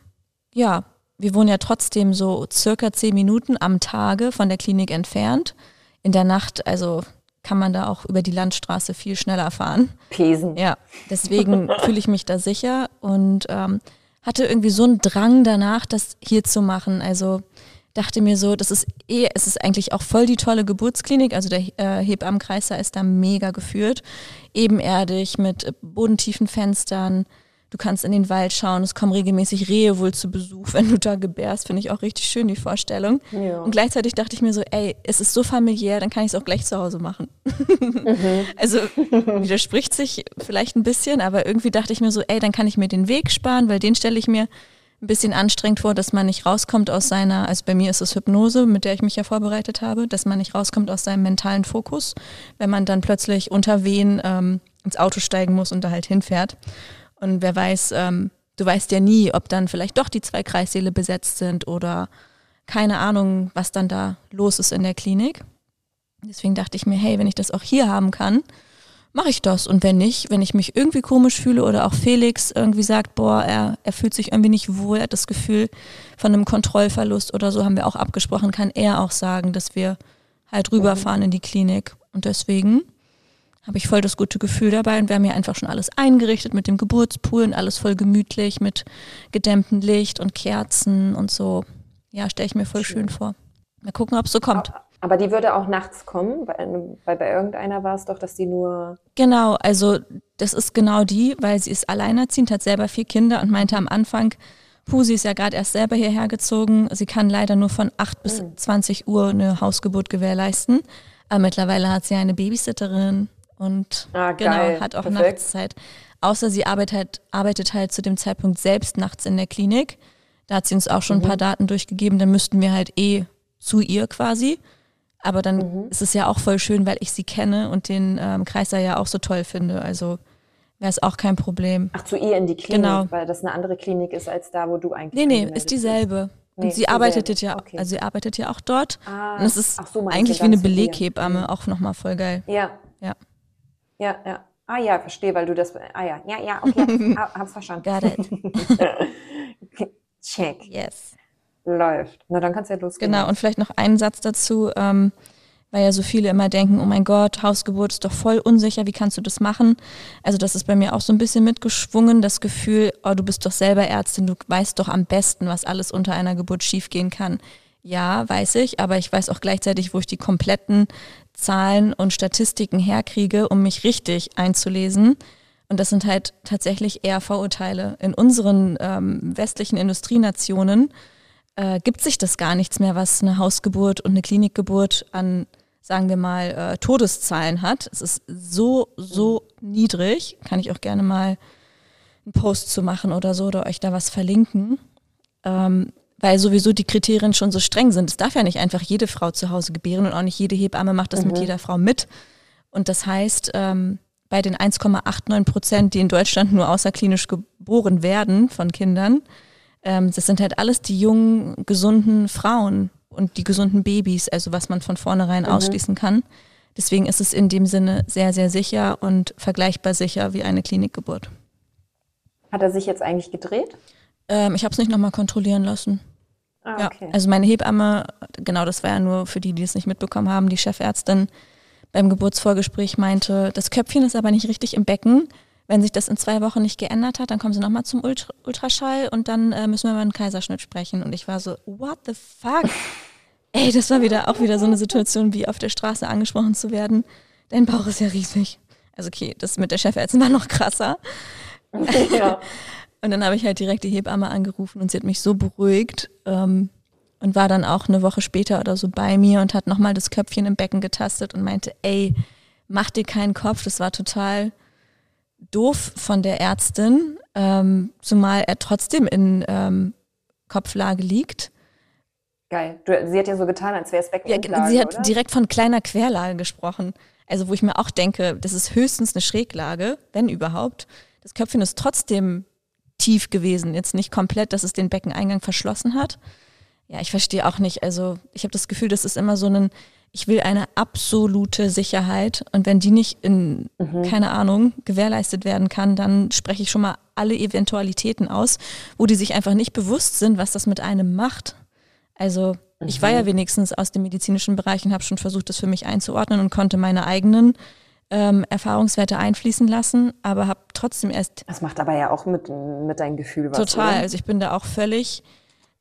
ja, wir wohnen ja trotzdem so circa zehn Minuten am Tage von der Klinik entfernt. In der Nacht, also kann man da auch über die Landstraße viel schneller fahren. Pesen. Ja, deswegen fühle ich mich da sicher und ähm, hatte irgendwie so einen Drang danach, das hier zu machen. Also dachte mir so, das ist eh, es ist eigentlich auch voll die tolle Geburtsklinik. Also der äh, Hebammenkreiser ist da mega geführt. Ebenerdig mit bodentiefen Fenstern, Du kannst in den Wald schauen, es kommen regelmäßig Rehe wohl zu Besuch, wenn du da gebärst. Finde ich auch richtig schön, die Vorstellung. Ja. Und gleichzeitig dachte ich mir so, ey, es ist so familiär, dann kann ich es auch gleich zu Hause machen. Mhm. also widerspricht sich vielleicht ein bisschen, aber irgendwie dachte ich mir so, ey, dann kann ich mir den Weg sparen, weil den stelle ich mir ein bisschen anstrengend vor, dass man nicht rauskommt aus seiner, also bei mir ist es Hypnose, mit der ich mich ja vorbereitet habe, dass man nicht rauskommt aus seinem mentalen Fokus, wenn man dann plötzlich unter Wehen ähm, ins Auto steigen muss und da halt hinfährt. Und wer weiß, ähm, du weißt ja nie, ob dann vielleicht doch die zwei Kreissäle besetzt sind oder keine Ahnung, was dann da los ist in der Klinik. Deswegen dachte ich mir, hey, wenn ich das auch hier haben kann, mache ich das. Und wenn nicht, wenn ich mich irgendwie komisch fühle oder auch Felix irgendwie sagt, boah, er, er fühlt sich irgendwie nicht wohl, er hat das Gefühl von einem Kontrollverlust oder so, haben wir auch abgesprochen, kann er auch sagen, dass wir halt rüberfahren in die Klinik. Und deswegen habe ich voll das gute Gefühl dabei und wir haben ja einfach schon alles eingerichtet mit dem Geburtspool und alles voll gemütlich mit gedämmtem Licht und Kerzen und so. Ja, stelle ich mir voll schön. schön vor. Mal gucken, ob es so kommt. Aber die würde auch nachts kommen, weil, weil bei irgendeiner war es doch, dass die nur. Genau, also das ist genau die, weil sie ist alleinerziehend, hat selber vier Kinder und meinte am Anfang, puh, sie ist ja gerade erst selber hierher gezogen, sie kann leider nur von 8 bis 20 hm. Uhr eine Hausgeburt gewährleisten. Aber mittlerweile hat sie eine Babysitterin und ah, genau, hat auch Perfekt. Nachtszeit. Außer sie arbeitet halt, arbeitet halt zu dem Zeitpunkt selbst nachts in der Klinik. Da hat sie uns auch schon mhm. ein paar Daten durchgegeben, dann müssten wir halt eh zu ihr quasi. Aber dann mhm. ist es ja auch voll schön, weil ich sie kenne und den ähm, Kreiser ja auch so toll finde. Also wäre es auch kein Problem. Ach, zu ihr in die Klinik, genau. weil das eine andere Klinik ist als da, wo du eigentlich Nee, nee, ist dieselbe. Bist. Und nee, sie arbeitet ja, okay. also sie arbeitet ja auch dort. Ah, und es ist so, eigentlich wie eine Beleghebamme, mhm. auch nochmal voll geil. Ja. Ja. Ja, ja. Ah ja, verstehe, weil du das. Ah ja, ja, ja, okay. hab's verstanden. Got it. Check. Yes. Läuft. Na, dann kannst du ja losgehen. Genau, und vielleicht noch einen Satz dazu, ähm, weil ja so viele immer denken, oh mein Gott, Hausgeburt ist doch voll unsicher, wie kannst du das machen? Also das ist bei mir auch so ein bisschen mitgeschwungen, das Gefühl, oh, du bist doch selber Ärztin, du weißt doch am besten, was alles unter einer Geburt schiefgehen kann. Ja, weiß ich, aber ich weiß auch gleichzeitig, wo ich die kompletten Zahlen und Statistiken herkriege, um mich richtig einzulesen. Und das sind halt tatsächlich eher Vorurteile. In unseren ähm, westlichen Industrienationen äh, gibt sich das gar nichts mehr, was eine Hausgeburt und eine Klinikgeburt an, sagen wir mal, äh, Todeszahlen hat. Es ist so, so niedrig. Kann ich auch gerne mal einen Post zu machen oder so oder euch da was verlinken. Ähm, weil sowieso die Kriterien schon so streng sind. Es darf ja nicht einfach jede Frau zu Hause gebären und auch nicht jede Hebamme macht das mhm. mit jeder Frau mit. Und das heißt, ähm, bei den 1,89 Prozent, die in Deutschland nur außerklinisch geboren werden von Kindern, ähm, das sind halt alles die jungen, gesunden Frauen und die gesunden Babys, also was man von vornherein mhm. ausschließen kann. Deswegen ist es in dem Sinne sehr, sehr sicher und vergleichbar sicher wie eine Klinikgeburt. Hat er sich jetzt eigentlich gedreht? Ähm, ich habe es nicht nochmal kontrollieren lassen. Ah, okay. Ja, also meine Hebamme, genau, das war ja nur für die, die es nicht mitbekommen haben, die Chefärztin beim Geburtsvorgespräch meinte, das Köpfchen ist aber nicht richtig im Becken. Wenn sich das in zwei Wochen nicht geändert hat, dann kommen sie nochmal zum Ultra Ultraschall und dann äh, müssen wir über einen Kaiserschnitt sprechen. Und ich war so, what the fuck? Ey, das war wieder auch wieder so eine Situation, wie auf der Straße angesprochen zu werden. Dein Bauch ist ja riesig. Also okay, das mit der Chefärztin war noch krasser. Ja. Und dann habe ich halt direkt die Hebamme angerufen und sie hat mich so beruhigt. Ähm, und war dann auch eine Woche später oder so bei mir und hat nochmal das Köpfchen im Becken getastet und meinte, ey, mach dir keinen Kopf, das war total doof von der Ärztin, ähm, zumal er trotzdem in ähm, Kopflage liegt. Geil. Du, sie hat ja so getan, als wäre es Becken ja, Sie hat oder? direkt von kleiner Querlage gesprochen. Also wo ich mir auch denke, das ist höchstens eine Schräglage, wenn überhaupt. Das Köpfchen ist trotzdem tief gewesen, jetzt nicht komplett, dass es den Beckeneingang verschlossen hat. Ja, ich verstehe auch nicht. Also ich habe das Gefühl, das ist immer so ein, ich will eine absolute Sicherheit und wenn die nicht in, mhm. keine Ahnung, gewährleistet werden kann, dann spreche ich schon mal alle Eventualitäten aus, wo die sich einfach nicht bewusst sind, was das mit einem macht. Also mhm. ich war ja mhm. wenigstens aus dem medizinischen Bereich und habe schon versucht, das für mich einzuordnen und konnte meine eigenen ähm, Erfahrungswerte einfließen lassen, aber habe trotzdem erst. Das macht aber ja auch mit, mit deinem Gefühl was. Total. Oder? Also ich bin da auch völlig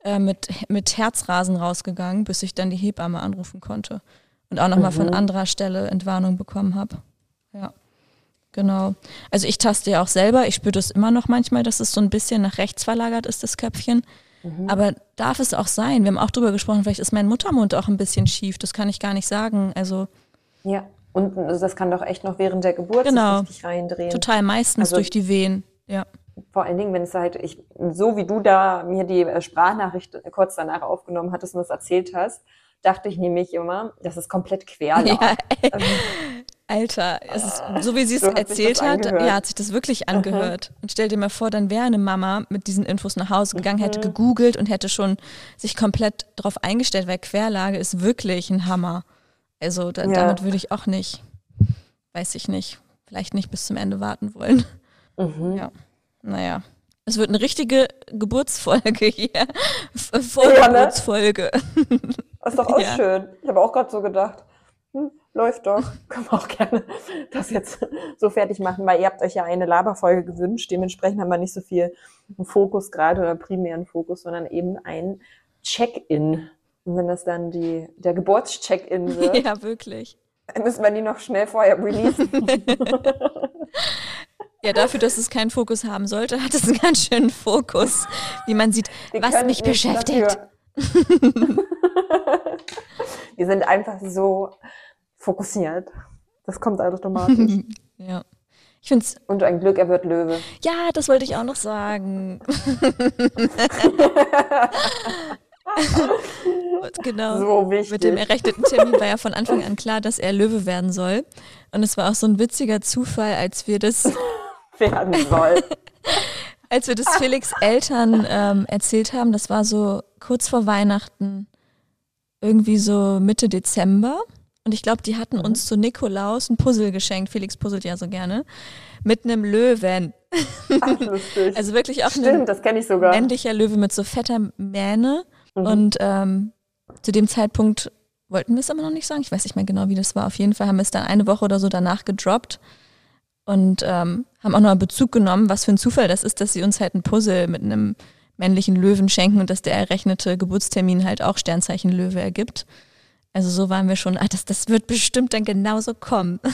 äh, mit, mit Herzrasen rausgegangen, bis ich dann die Hebamme anrufen konnte und auch nochmal mhm. von anderer Stelle Entwarnung bekommen habe. Ja. Genau. Also ich taste ja auch selber, ich spüre das immer noch manchmal, dass es so ein bisschen nach rechts verlagert ist, das Köpfchen. Mhm. Aber darf es auch sein? Wir haben auch drüber gesprochen, vielleicht ist mein Muttermund auch ein bisschen schief, das kann ich gar nicht sagen. Also ja, und das kann doch echt noch während der Geburt genau. sich richtig reindrehen. Total, meistens also, durch die Wehen, ja. Vor allen Dingen, wenn es halt, ich, so wie du da mir die äh, Sprachnachricht kurz danach aufgenommen hattest und das erzählt hast, dachte ich nämlich immer, das ist komplett quer. Ja, ähm, Alter, ist, so wie sie es so erzählt hat, ja, hat sich das wirklich angehört. Mhm. Und stell dir mal vor, dann wäre eine Mama mit diesen Infos nach Hause gegangen, mhm. hätte gegoogelt und hätte schon sich komplett darauf eingestellt, weil Querlage ist wirklich ein Hammer. Also da, ja. damit würde ich auch nicht, weiß ich nicht, vielleicht nicht bis zum Ende warten wollen. Mhm. Ja, naja. Es wird eine richtige Geburtsfolge hier. Vorgeburtsfolge. Ja, ne? Ist doch auch ja. schön. Ich habe auch gerade so gedacht, hm, läuft doch. Können wir auch gerne das jetzt so fertig machen, weil ihr habt euch ja eine Laberfolge gewünscht. Dementsprechend haben wir nicht so viel Fokus gerade oder primären Fokus, sondern eben ein Check-in. Und wenn das dann die, der Geburtscheck-in wird. Ja, wirklich. Dann müssen wir die noch schnell vorher releasen. Ja, dafür, dass es keinen Fokus haben sollte, hat es einen ganz schönen Fokus, wie man sieht, Wir was mich beschäftigt. Wir sind einfach so fokussiert. Das kommt automatisch. ja. Ich find's Und ein Glück, er wird Löwe. Ja, das wollte ich auch noch sagen. Genau. So wichtig. Mit dem errechneten Termin war ja von Anfang an klar, dass er Löwe werden soll. Und es war auch so ein witziger Zufall, als wir das werden soll. als wir das Felix Eltern ähm, erzählt haben, das war so kurz vor Weihnachten, irgendwie so Mitte Dezember. Und ich glaube, die hatten mhm. uns zu Nikolaus ein Puzzle geschenkt. Felix puzzelt ja so gerne. Mit einem Löwen. Ach, lustig. Also wirklich auch Stimmt, ein das ich sogar. männlicher Löwe mit so fetter Mähne. Mhm. Und ähm, zu dem Zeitpunkt wollten wir es aber noch nicht sagen. Ich weiß nicht mehr genau, wie das war. Auf jeden Fall haben wir es dann eine Woche oder so danach gedroppt und ähm, haben auch noch Bezug genommen, was für ein Zufall das ist, dass sie uns halt ein Puzzle mit einem männlichen Löwen schenken und dass der errechnete Geburtstermin halt auch Sternzeichen Löwe ergibt. Also so waren wir schon, ah, das, das wird bestimmt dann genauso kommen.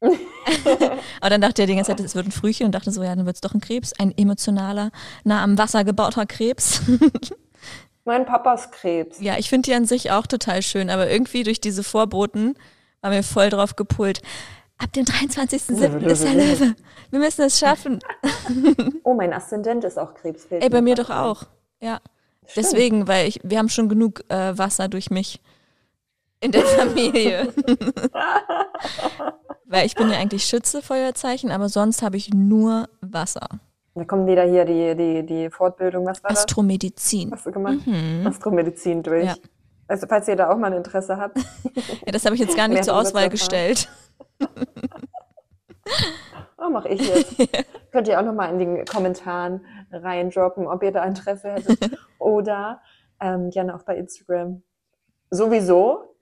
Aber dann dachte er die ganze Zeit, es wird ein Frühchen und dachte so, ja, dann wird es doch ein Krebs, ein emotionaler, nah am Wasser gebauter Krebs. mein Papas Krebs. Ja, ich finde die an sich auch total schön, aber irgendwie durch diese Vorboten war mir voll drauf gepult. Ab dem 23.07. ist der Löwe. Wir müssen es schaffen. Oh, mein Aszendent ist auch Krebs. Ey, bei mir doch auch. Ja. Stimmt. Deswegen, weil ich, wir haben schon genug äh, Wasser durch mich in der Familie. weil ich bin ja eigentlich Schütze, Feuerzeichen, aber sonst habe ich nur Wasser. Da kommt wieder hier die, die, die Fortbildung, was war Astromedizin. das? Hast du gemacht? Mhm. Astromedizin durch. Ja. Also falls ihr da auch mal ein Interesse habt. ja, das habe ich jetzt gar nicht zur Auswahl gestellt. oh, mache ich jetzt. Könnt ihr auch noch mal in den Kommentaren reindroppen, ob ihr da Interesse hättet. Oder ähm, gerne auch bei Instagram. Sowieso,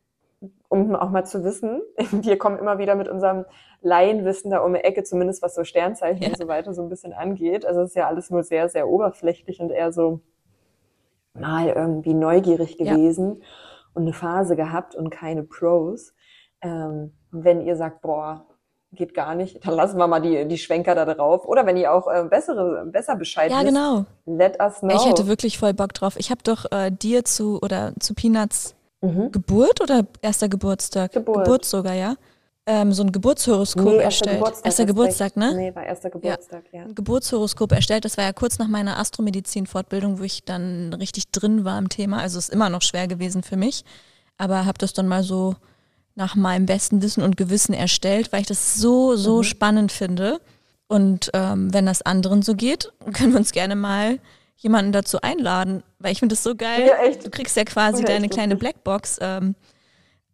um auch mal zu wissen, wir kommen immer wieder mit unserem Laienwissen da um die Ecke, zumindest was so Sternzeichen ja. und so weiter so ein bisschen angeht. Also es ist ja alles nur sehr, sehr oberflächlich und eher so mal irgendwie neugierig gewesen ja. und eine Phase gehabt und keine Pros. Ähm, wenn ihr sagt, boah, geht gar nicht. Dann lassen wir mal die, die Schwenker da drauf. Oder wenn ihr auch äh, bessere, besser Bescheid Ja, wisst, genau. let us know. Ich hätte wirklich voll Bock drauf. Ich habe doch äh, dir zu oder zu Peanuts Mhm. Geburt oder erster Geburtstag? Geburt. sogar, ja. Ähm, so ein Geburtshoroskop Nee, erster erstellt. Geburtstag. erster Geburtstag, ne? Nee, war erster Geburtstag, ja. Ein Geburtshoroskop erstellt. Das war ja kurz nach meiner Astromedizin-Fortbildung, wo ich dann richtig drin war im Thema. Also ist immer noch schwer gewesen für mich. Aber habe das dann mal so nach meinem besten Wissen und Gewissen erstellt, weil ich das so, so Mhm. spannend finde. Und ähm, wenn das anderen so geht, können wir uns gerne mal jemanden dazu einladen, weil ich finde das so geil. Ja. Du kriegst ja quasi Ja, deine kleine. Blackbox ähm,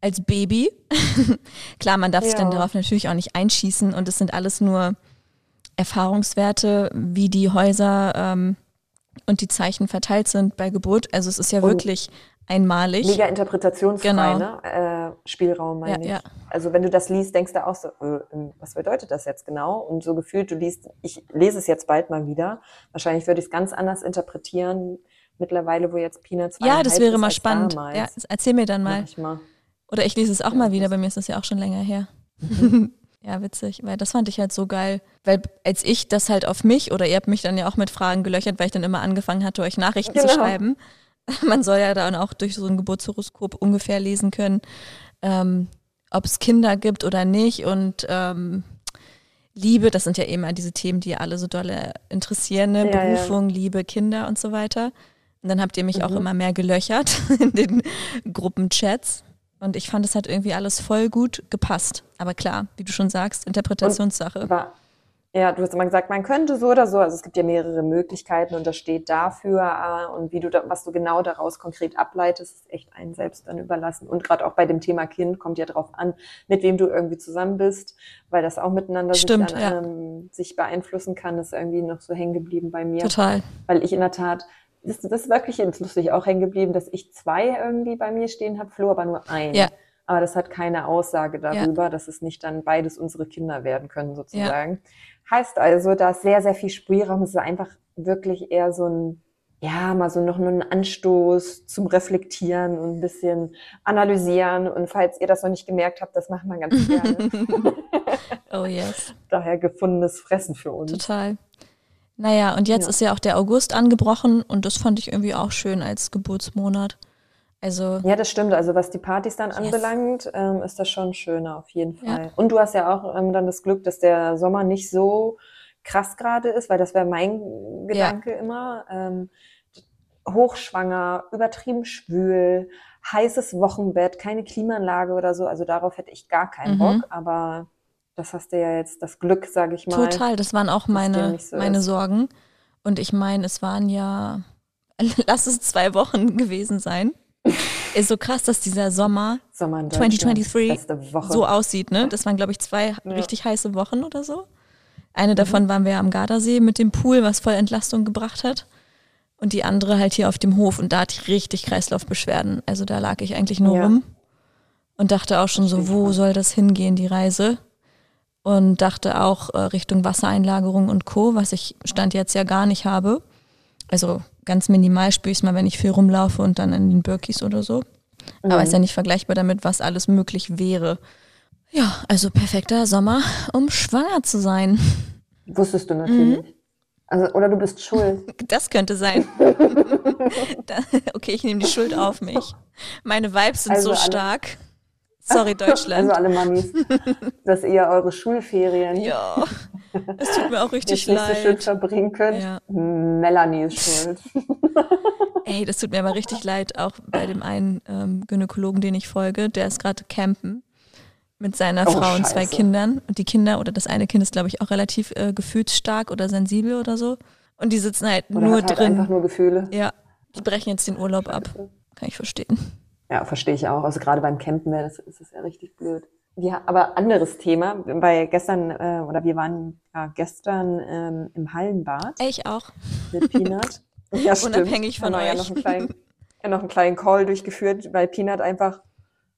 als Baby. Klar, man darf sich dann Ja. darauf natürlich auch nicht einschießen und es sind alles nur Erfahrungswerte, wie die Häuser ähm, und die Zeichen verteilt sind bei Geburt. Also es ist ja Und wirklich einmalig. Mega interpretationsfrei, Genau. ne? Äh, Spielraum, meine Ja, ich. ja. Also wenn du das liest, denkst du auch so, äh, ähm, was bedeutet das jetzt genau? Und so gefühlt, du liest, ich lese es jetzt bald mal wieder. Wahrscheinlich würde ich es ganz anders interpretieren, mittlerweile, wo jetzt Peanuts Ja, das wäre mal spannend. Damals. Ja, erzähl mir dann mal. mal. Oder ich lese es auch Ja, mal wieder, bei mir ist das ja auch schon länger her. Mhm. ja, witzig, weil das fand ich halt so geil. Weil als ich das halt auf mich, oder ihr habt mich dann ja auch mit Fragen gelöchert, weil ich dann immer angefangen hatte, euch Nachrichten zu Genau. schreiben. Man soll ja dann auch durch so ein Geburtshoroskop ungefähr lesen können, ähm, ob es Kinder gibt oder nicht. Und ähm, Liebe, das sind ja eben diese Themen, die alle so dolle interessieren, ne? Ja, ja. Berufung, Liebe, Kinder und so weiter. Und dann habt ihr mich auch Mhm. immer mehr gelöchert in den Gruppenchats. Und ich fand, es hat irgendwie alles voll gut gepasst. Aber klar, wie du schon sagst, Interpretationssache. Aber ja, du hast immer gesagt, man könnte so oder so. Also es gibt ja mehrere Möglichkeiten und das steht dafür. äh, Und wie du da, was du genau daraus konkret ableitest, ist echt einem selbst dann überlassen. Und gerade auch bei dem Thema Kind kommt ja drauf an, mit wem du irgendwie zusammen bist, weil das auch miteinander Stimmt, sich, ja. dann, ähm, sich beeinflussen kann. Das ist irgendwie noch so hängen geblieben bei mir. Total. Weil ich in der Tat, das, das ist wirklich lustig auch hängen geblieben, dass ich zwei irgendwie bei mir stehen habe, Flo aber nur ein. Ja. Aber das hat keine Aussage darüber, dass es nicht dann beides unsere Kinder werden können, sozusagen. Heißt also, da ist sehr, sehr viel Spielraum. Es ist einfach wirklich eher so ein, ja, mal so noch nur ein Anstoß zum Reflektieren und ein bisschen analysieren. Und falls ihr das noch nicht gemerkt habt, das machen wir ganz gerne. Oh yes, Daher gefundenes Fressen für uns. total. Naja, und jetzt Ja. ist ja auch der August angebrochen und das fand ich irgendwie auch schön als Geburtsmonat. Also, Ja, das stimmt. Also was die Partys dann Yes. anbelangt, ähm, ist das schon schöner auf jeden Fall. Und du hast ja auch ähm, dann das Glück, dass der Sommer nicht so krass gerade ist, weil das wäre mein Gedanke immer. Ähm, hochschwanger, übertrieben schwül, heißes Wochenbett, keine Klimaanlage oder so. Also darauf hätte ich gar keinen Mhm. Bock. Aber das hast du ja jetzt das Glück, sage ich mal. total, das waren auch meine, so meine ist. Sorgen. Und ich meine, es waren ja, lass es zwei Wochen gewesen sein. Ist so krass, dass dieser Sommer Sommer in Deutschland, 2023 beste Woche. so aussieht, ne? Das waren, glaube ich, zwei Ja. Mhm. richtig heiße Wochen oder so. Eine davon waren wir am Gardasee mit dem Pool, was voll Entlastung gebracht hat. Und die andere halt hier auf dem Hof. Und da hatte ich richtig Kreislaufbeschwerden. Also da lag ich eigentlich nur Ja. rum und dachte auch schon so, wo soll das hingehen, die Reise? Und dachte auch äh, Richtung Wassereinlagerung und Co., was ich Stand jetzt ja gar nicht habe. Also ganz minimal spüre ich es mal, wenn ich viel rumlaufe und dann in den Birkis oder so. Aber Mhm. ist ja nicht vergleichbar damit, was alles möglich wäre. Ja, also perfekter Sommer, um schwanger zu sein. Wusstest du natürlich. Mhm. Also, oder du bist schuld. Das könnte sein. Okay, ich nehme die Schuld auf mich. Meine Vibes sind Also so stark. Sorry, Deutschland. Also alle Mamis, dass ihr eure Schulferien ja, es tut mir auch richtig jetzt nicht so schön leid. verbringen könnt. Ja. Melanie ist schuld. Ey, das tut mir aber richtig leid, auch bei dem einen ähm, Gynäkologen, den ich folge, der ist gerade campen mit seiner Oh, Frau und zwei Scheiße. Kindern. Und die Kinder oder das eine Kind ist, glaube ich, auch relativ äh, gefühlsstark oder sensibel oder so. Und die sitzen halt Oder nur hat halt drin. einfach nur Gefühle. Ja, die brechen jetzt den Urlaub ab. Kann ich verstehen. Ja, verstehe ich auch. Also gerade beim Campen wäre das, ist das ja richtig blöd. Ja, aber anderes Thema. Bei gestern, äh, oder wir waren ja, gestern ähm, im Hallenbad ich auch. mit Peanut. Ja, stimmt. Unabhängig von wir Ja euch. noch, einen kleinen, ja, noch einen kleinen Call durchgeführt, weil Peanut einfach,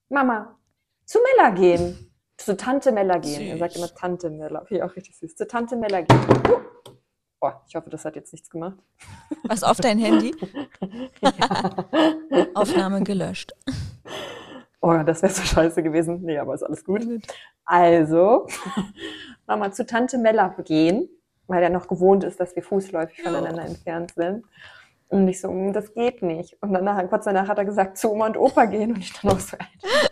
Mama, zu Mella gehen. Zu Tante Mella gehen. Er Süß. sagt immer Tante Mella. Finde ich auch richtig süß. Zu Tante Mella gehen. Oh. Boah, ich hoffe, das hat jetzt nichts gemacht. Was auf dein Handy? Aufnahme gelöscht. Oh, das wäre so scheiße gewesen. Nee, aber ist alles gut. Also, Mama zu Tante Mella gehen, weil er noch gewohnt ist, dass wir fußläufig voneinander entfernt sind. Und ich so, "Mm, das geht nicht. Und danach, kurz danach hat er gesagt, zu Oma und Opa gehen. Und ich dann auch so, Alter,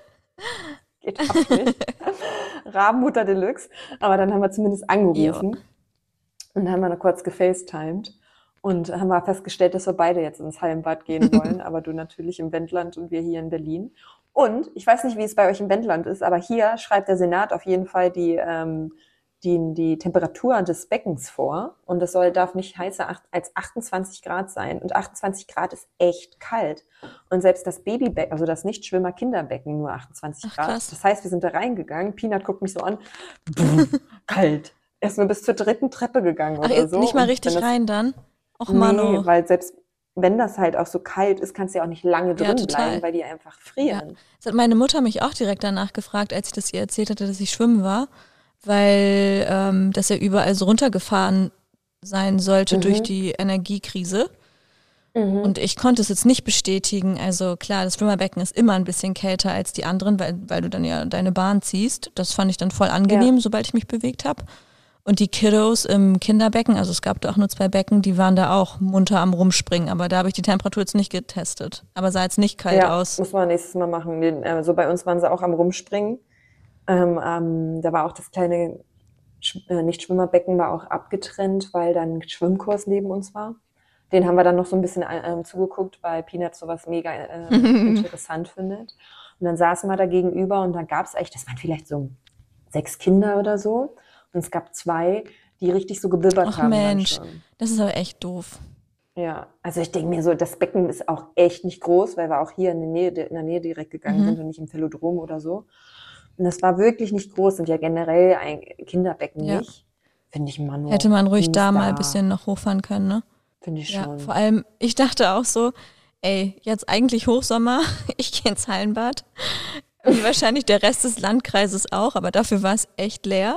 geht auch nicht. Rabenmutter Deluxe. Aber dann haben wir zumindest angerufen. Und dann haben wir noch kurz gefacetimed. Und haben wir festgestellt, dass wir beide jetzt ins Hallenbad gehen wollen. aber du natürlich im Wendland und wir hier in Berlin. Und ich weiß nicht, wie es bei euch im Wendland ist, aber hier schreibt der Senat auf jeden Fall die, ähm, die, die Temperatur des Beckens vor. Und das soll, darf nicht heißer als 28 Grad sein. Und 28 Grad ist echt kalt. Und selbst das Babybecken, also das Nichtschwimmer-Kinderbecken, nur 28 Ach, Grad. Das heißt, wir sind da reingegangen. Peanut guckt mich so an. Buh, kalt. Er ist nur bis zur dritten Treppe gegangen Ach, oder so. nicht mal richtig rein dann? Och Nee, Mano. weil selbst wenn das halt auch so kalt ist, kannst du ja auch nicht lange Ja, drin total. bleiben, weil die einfach frieren. Das hat meine Mutter mich auch direkt danach gefragt, als ich das ihr erzählt hatte, dass ich schwimmen war, weil ähm, das ja überall so runtergefahren sein sollte Mhm. durch die Energiekrise. Und ich konnte es jetzt nicht bestätigen. Also klar, das Schwimmerbecken ist immer ein bisschen kälter als die anderen, weil, weil du dann ja deine Bahn ziehst. Das fand ich dann voll angenehm, sobald ich mich bewegt habe. Und die Kiddos im Kinderbecken, also es gab da auch nur zwei Becken, die waren da auch munter am Rumspringen. Aber da habe ich die Temperatur jetzt nicht getestet. Aber sah jetzt nicht kalt Ja, aus. muss man nächstes Mal machen. Äh, so bei uns waren sie auch am Rumspringen. Ähm, ähm, da war auch das kleine äh, Nicht-Schwimmerbecken war auch abgetrennt, weil dann ein Schwimmkurs neben uns war. Den haben wir dann noch so ein bisschen äh, ähm, zugeguckt, weil Peanut sowas mega äh, interessant findet. Und dann saßen wir da gegenüber und da gab es echt, das waren vielleicht so sechs Kinder oder so. Und es gab zwei, die richtig so gebibbert Ach haben. Mensch, das ist aber echt doof. Ja, also ich denke mir so, das Becken ist auch echt nicht groß, weil wir auch hier in der Nähe, in der Nähe direkt gegangen Mhm. sind und nicht im Velodrom oder so. Und das war wirklich nicht groß und ja generell ein Kinderbecken Ja. nicht. Finde ich Manu. Hätte man ruhig da mal ein bisschen noch hochfahren können, ne? Finde ich Ja, schon. vor allem, ich dachte auch so, ey, jetzt eigentlich Hochsommer, ich gehe ins Hallenbad. Wie wahrscheinlich der Rest des Landkreises auch, aber dafür war es echt leer.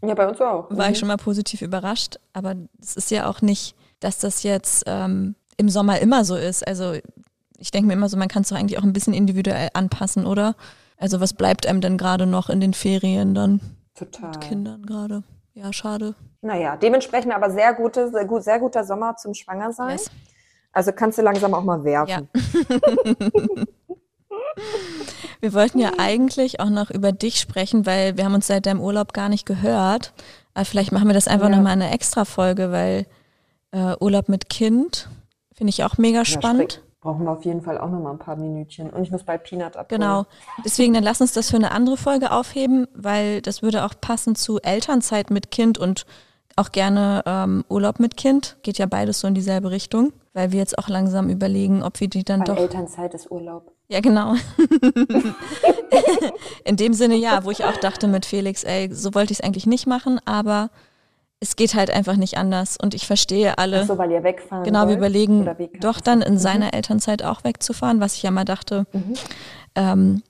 Ja, bei uns auch. War Mhm. ich schon mal positiv überrascht. Aber es ist ja auch nicht, dass das jetzt ähm, im Sommer immer so ist. Also ich denke mir immer so, man kann es doch eigentlich auch ein bisschen individuell anpassen, oder? Also was bleibt einem denn gerade noch in den Ferien dann Total. mit Kindern gerade? Ja, schade. Naja, dementsprechend aber sehr, gute, sehr, gut, sehr guter Sommer zum Schwangersein. Yes. Also kannst du langsam auch mal werfen. Ja. Wir wollten ja eigentlich auch noch über dich sprechen, weil wir haben uns seit deinem Urlaub gar nicht gehört. Aber vielleicht machen wir das einfach Ja. noch mal eine extra Folge, weil äh, Urlaub mit Kind finde ich auch mega Ja, spannend. sprich, brauchen wir auf jeden Fall auch noch mal ein paar Minütchen. Und ich muss bei Peanut abholen. Genau. Deswegen dann lass uns das für eine andere Folge aufheben, weil das würde auch passen zu Elternzeit mit Kind und auch gerne ähm, Urlaub mit Kind. Geht ja beides so in dieselbe Richtung, weil wir jetzt auch langsam überlegen, ob wir die dann Weil doch Elternzeit ist Urlaub. Ja, genau. In dem Sinne ja, wo ich auch dachte mit Felix, ey, so wollte ich es eigentlich nicht machen, aber es geht halt einfach nicht anders und ich verstehe alle. Ach so, weil ihr wegfahren genau, wir wollt? überlegen Oder wie? doch dann in seiner Elternzeit auch wegzufahren, was ich ja mal dachte, ähm,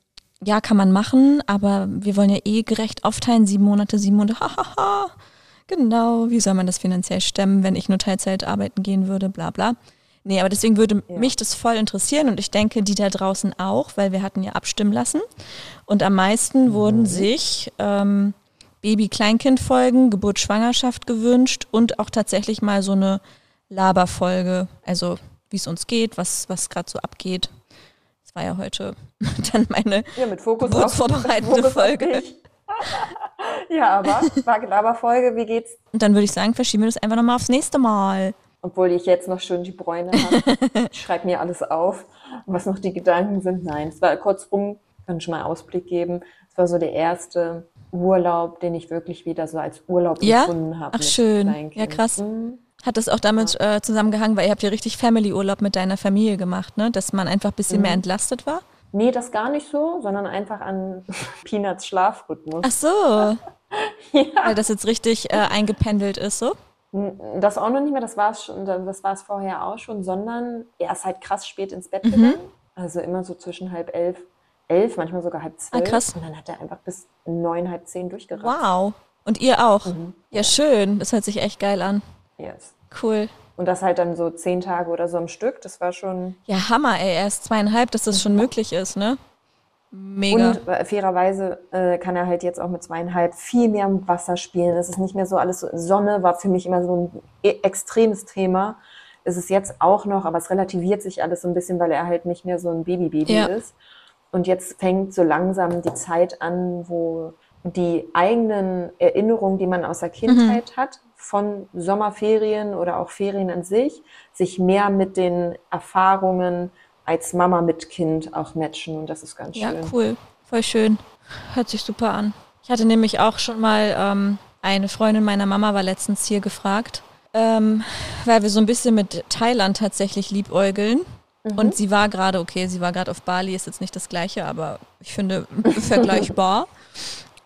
ja, kann man machen, aber wir wollen ja eh gerecht aufteilen, sieben Monate, sieben Monate, hahaha. Genau, wie soll man das finanziell stemmen, wenn ich nur Teilzeit arbeiten gehen würde, bla bla. Nee, aber deswegen würde Ja. mich das voll interessieren und ich denke, die da draußen auch, weil wir hatten ja abstimmen lassen. Und am meisten wurden sich ähm, Baby-Kleinkind-Folgen, Geburt, Schwangerschaft gewünscht und auch tatsächlich mal so eine Laberfolge, also wie es uns geht, was, was gerade so abgeht. Das war ja heute dann meine Ja, mit Fokus Geburtsvorbereitende Fokus auf Folge. dich. Ja, aber war Laberfolge, wie geht's? Und dann würde ich sagen, verschieben wir das einfach nochmal aufs nächste Mal. Obwohl ich jetzt noch schön die Bräune habe. Ich schreibe mir alles auf, was noch die Gedanken sind. Nein, es war kurzum, kann schon mal Ausblick geben. Es war so der erste Urlaub, den ich wirklich wieder so als Urlaub Ja? empfunden habe. Ach, schön. Ja, krass. Mhm. Hat das auch damit äh, zusammengehangen, weil ihr habt ja richtig Family-Urlaub mit deiner Familie gemacht, ne? Dass man einfach ein bisschen Mhm. mehr entlastet war? Nee, das gar nicht so, sondern einfach an Peanuts Schlafrhythmus. Ach so, ja. weil das jetzt richtig äh, eingependelt ist, so? Das auch noch nicht mehr, das war es schon, das war es vorher auch schon, sondern er ist halt krass spät ins Mhm. Bett gegangen. Also immer so zwischen halb elf, elf, manchmal sogar halb zwölf. Ah, krass. Und dann hat er einfach bis neun, halb zehn durchgerannt. Wow. Und ihr auch? Mhm. Ja, schön. Das hört sich echt geil an. Yes. Cool. Und das halt dann so zehn Tage oder so am Stück, das war schon, Ja, Hammer, ey. Erst zweieinhalb, dass das schon möglich ist, ne? Mega. Und äh, fairerweise äh, kann er halt jetzt auch mit zweieinhalb viel mehr im Wasser spielen. Es ist nicht mehr so alles so. Sonne war für mich immer so ein e extremes Thema. Es ist jetzt auch noch, aber es relativiert sich alles so ein bisschen, weil er halt nicht mehr so ein Baby-Baby Ja. ist. Und jetzt fängt so langsam die Zeit an, wo die eigenen Erinnerungen, die man aus der Kindheit hat, von Sommerferien oder auch Ferien an sich, sich mehr mit den Erfahrungen als Mama mit Kind auch matchen. Und das ist ganz Ja, schön. cool. Voll schön. Hört sich super an. Ich hatte nämlich auch schon mal ähm, eine Freundin meiner Mama war letztens hier gefragt, ähm, weil wir so ein bisschen mit Thailand tatsächlich liebäugeln. Und sie war gerade, okay, sie war gerade auf Bali, ist jetzt nicht das gleiche, aber ich finde vergleichbar.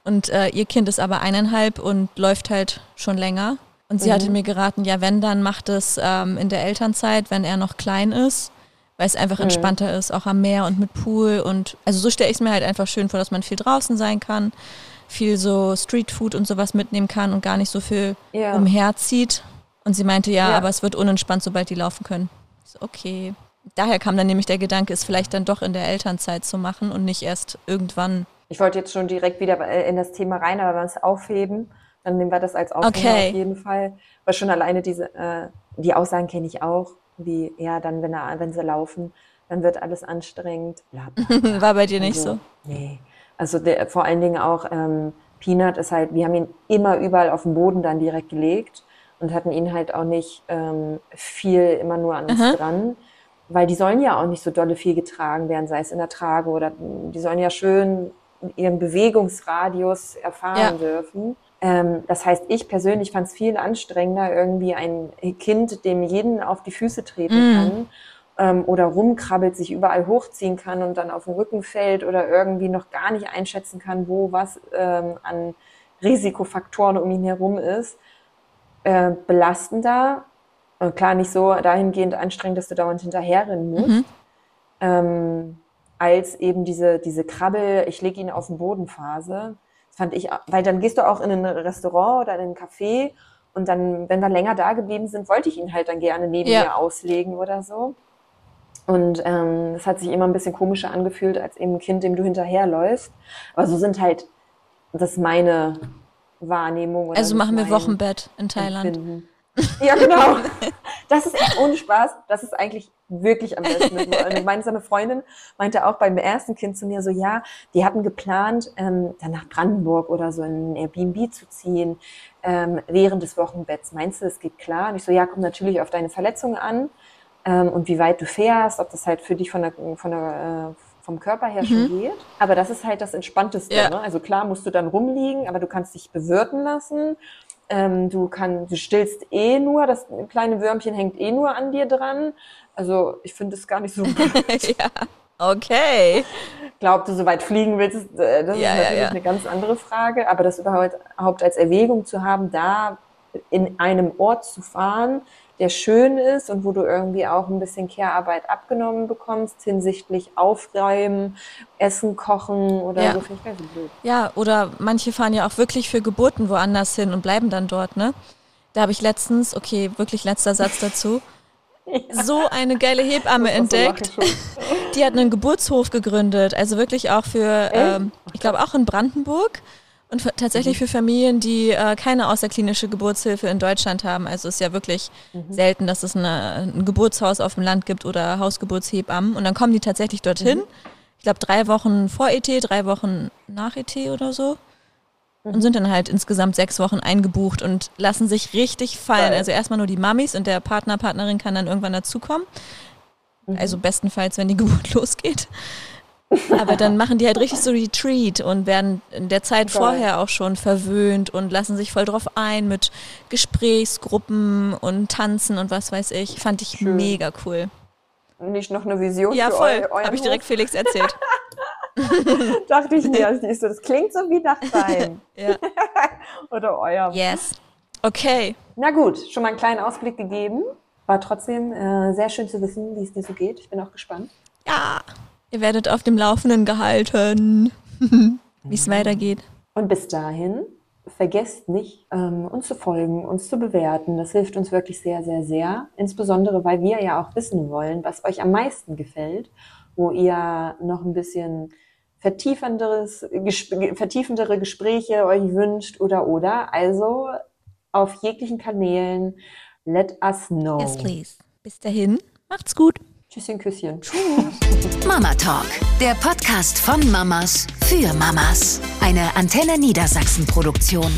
Und äh, ihr Kind ist aber eineinhalb und läuft halt schon länger. Und sie hatte mir geraten, ja, wenn, dann macht es ähm, in der Elternzeit, wenn er noch klein ist, weil es einfach entspannter ist, auch am Meer und mit Pool. Und also so stelle ich es mir halt einfach schön vor, dass man viel draußen sein kann, viel so Streetfood und sowas mitnehmen kann und gar nicht so viel Ja. umherzieht. Und sie meinte, ja, Ja. aber es wird unentspannt, sobald die laufen können. So, okay. Daher kam dann nämlich der Gedanke, es vielleicht dann doch in der Elternzeit zu machen und nicht erst irgendwann. Ich wollte jetzt schon direkt wieder äh, in das Thema rein, aber wenn wir es aufheben, dann nehmen wir das als Aufhänger Okay. auf jeden Fall. Weil schon alleine diese, äh, die Aussagen kenne ich auch, wie, ja, dann, wenn, er, wenn sie laufen, dann wird alles anstrengend. Bla, bla, bla. War bei dir nicht Also, so? Nee. Also der, vor allen Dingen auch ähm, Peanut ist halt, wir haben ihn immer überall auf den Boden dann direkt gelegt und hatten ihn halt auch nicht ähm, viel immer nur an uns Aha. dran, weil die sollen ja auch nicht so dolle viel getragen werden, sei es in der Trage oder die sollen ja schön ihren Bewegungsradius erfahren Ja. dürfen. Ähm, das heißt, ich persönlich fand es viel anstrengender, irgendwie ein Kind, dem jeden auf die Füße treten Mm. kann ähm, oder rumkrabbelt, sich überall hochziehen kann und dann auf den Rücken fällt oder irgendwie noch gar nicht einschätzen kann, wo was ähm, an Risikofaktoren um ihn herum ist, äh, belastender. Und klar, nicht so dahingehend anstrengend, dass du dauernd hinterherrennen musst, Mhm. ähm, als eben diese, diese Krabbel, ich lege ihn auf den Boden Phase. Das fand ich, weil dann gehst du auch in ein Restaurant oder in ein Café und dann, wenn wir länger da geblieben sind, wollte ich ihn halt dann gerne neben Ja. mir auslegen oder so. Und ähm, das hat sich immer ein bisschen komischer angefühlt als eben ein Kind, dem du hinterherläufst. Aber so sind halt, das ist meine Wahrnehmung. Also machen wir Wochenbett in Thailand. Empfinden. Ja, genau. Das ist echt ohne Spaß. Das ist eigentlich wirklich am besten. Eine gemeinsame Freundin meinte auch beim ersten Kind zu mir so, ja, die hatten geplant, ähm, dann nach Brandenburg oder so in ein Airbnb zu ziehen ähm, während des Wochenbetts. Meinst du, es geht klar? Und ich so, ja, kommt natürlich auf deine Verletzung an ähm, und wie weit du fährst, ob das halt für dich von der, von der äh, vom Körper her schon geht. Aber das ist halt das Entspannteste. Ja. Ne? Also klar musst du dann rumliegen, aber du kannst dich bewirten lassen. Ähm, du, kann, du stillst eh nur, das kleine Würmchen hängt eh nur an dir dran. Also ich finde es gar nicht so ja. Okay. Glaubt du, so weit fliegen willst, äh, das Ja, ist ja, natürlich ja. eine ganz andere Frage. Aber das überhaupt als Erwägung zu haben, da in einem Ort zu fahren, der schön ist und wo du irgendwie auch ein bisschen Care-Arbeit abgenommen bekommst, hinsichtlich Aufräumen, Essen kochen oder Ja. so, so. Ja, oder manche fahren ja auch wirklich für Geburten woanders hin und bleiben dann dort, ne? Da habe ich letztens, okay, wirklich letzter Satz dazu, so eine geile Hebamme so entdeckt. schon. Die hat einen Geburtshof gegründet, also wirklich auch für, ähm, ich glaube auch in Brandenburg und für, tatsächlich für Familien, die äh, keine außerklinische Geburtshilfe in Deutschland haben. Also ist ja wirklich selten, dass es eine, ein Geburtshaus auf dem Land gibt oder Hausgeburtshebammen. Und dann kommen die tatsächlich dorthin. Ich glaube drei Wochen vor ET, drei Wochen nach ET oder so. Und sind dann halt insgesamt sechs Wochen eingebucht und lassen sich richtig fallen. Geil. Also erstmal nur die Mamis und der Partner, Partnerin kann dann irgendwann dazukommen. Also bestenfalls, wenn die Geburt losgeht. Aber dann machen die halt richtig so Retreat und werden in der Zeit Geil. vorher auch schon verwöhnt und lassen sich voll drauf ein mit Gesprächsgruppen und Tanzen und was weiß ich. Fand ich Schön. mega cool. Nicht noch eine Vision Ja, voll. Habe ich direkt? Felix erzählt. Dachte ich mir, das, so, das klingt so wie nach deinem ja. oder eurem. Yes. Okay. Na gut, schon mal einen kleinen Ausblick gegeben. War trotzdem äh, sehr schön zu wissen, wie es dir so geht. Ich bin auch gespannt. Ja. Ihr werdet auf dem Laufenden gehalten, wie es weitergeht. Und bis dahin, vergesst nicht, ähm, uns zu folgen, uns zu bewerten. Das hilft uns wirklich sehr, sehr, sehr. Insbesondere, weil wir ja auch wissen wollen, was euch am meisten gefällt, wo ihr noch ein bisschen vertiefenderes, gesp vertiefendere Gespräche euch wünscht oder oder. Also auf jeglichen Kanälen let us know. Yes, please. Bis dahin, macht's gut. Tschüsschen, Küsschen. Mama Talk, der Podcast von Mamas für Mamas. Eine Antenne Niedersachsen Produktion.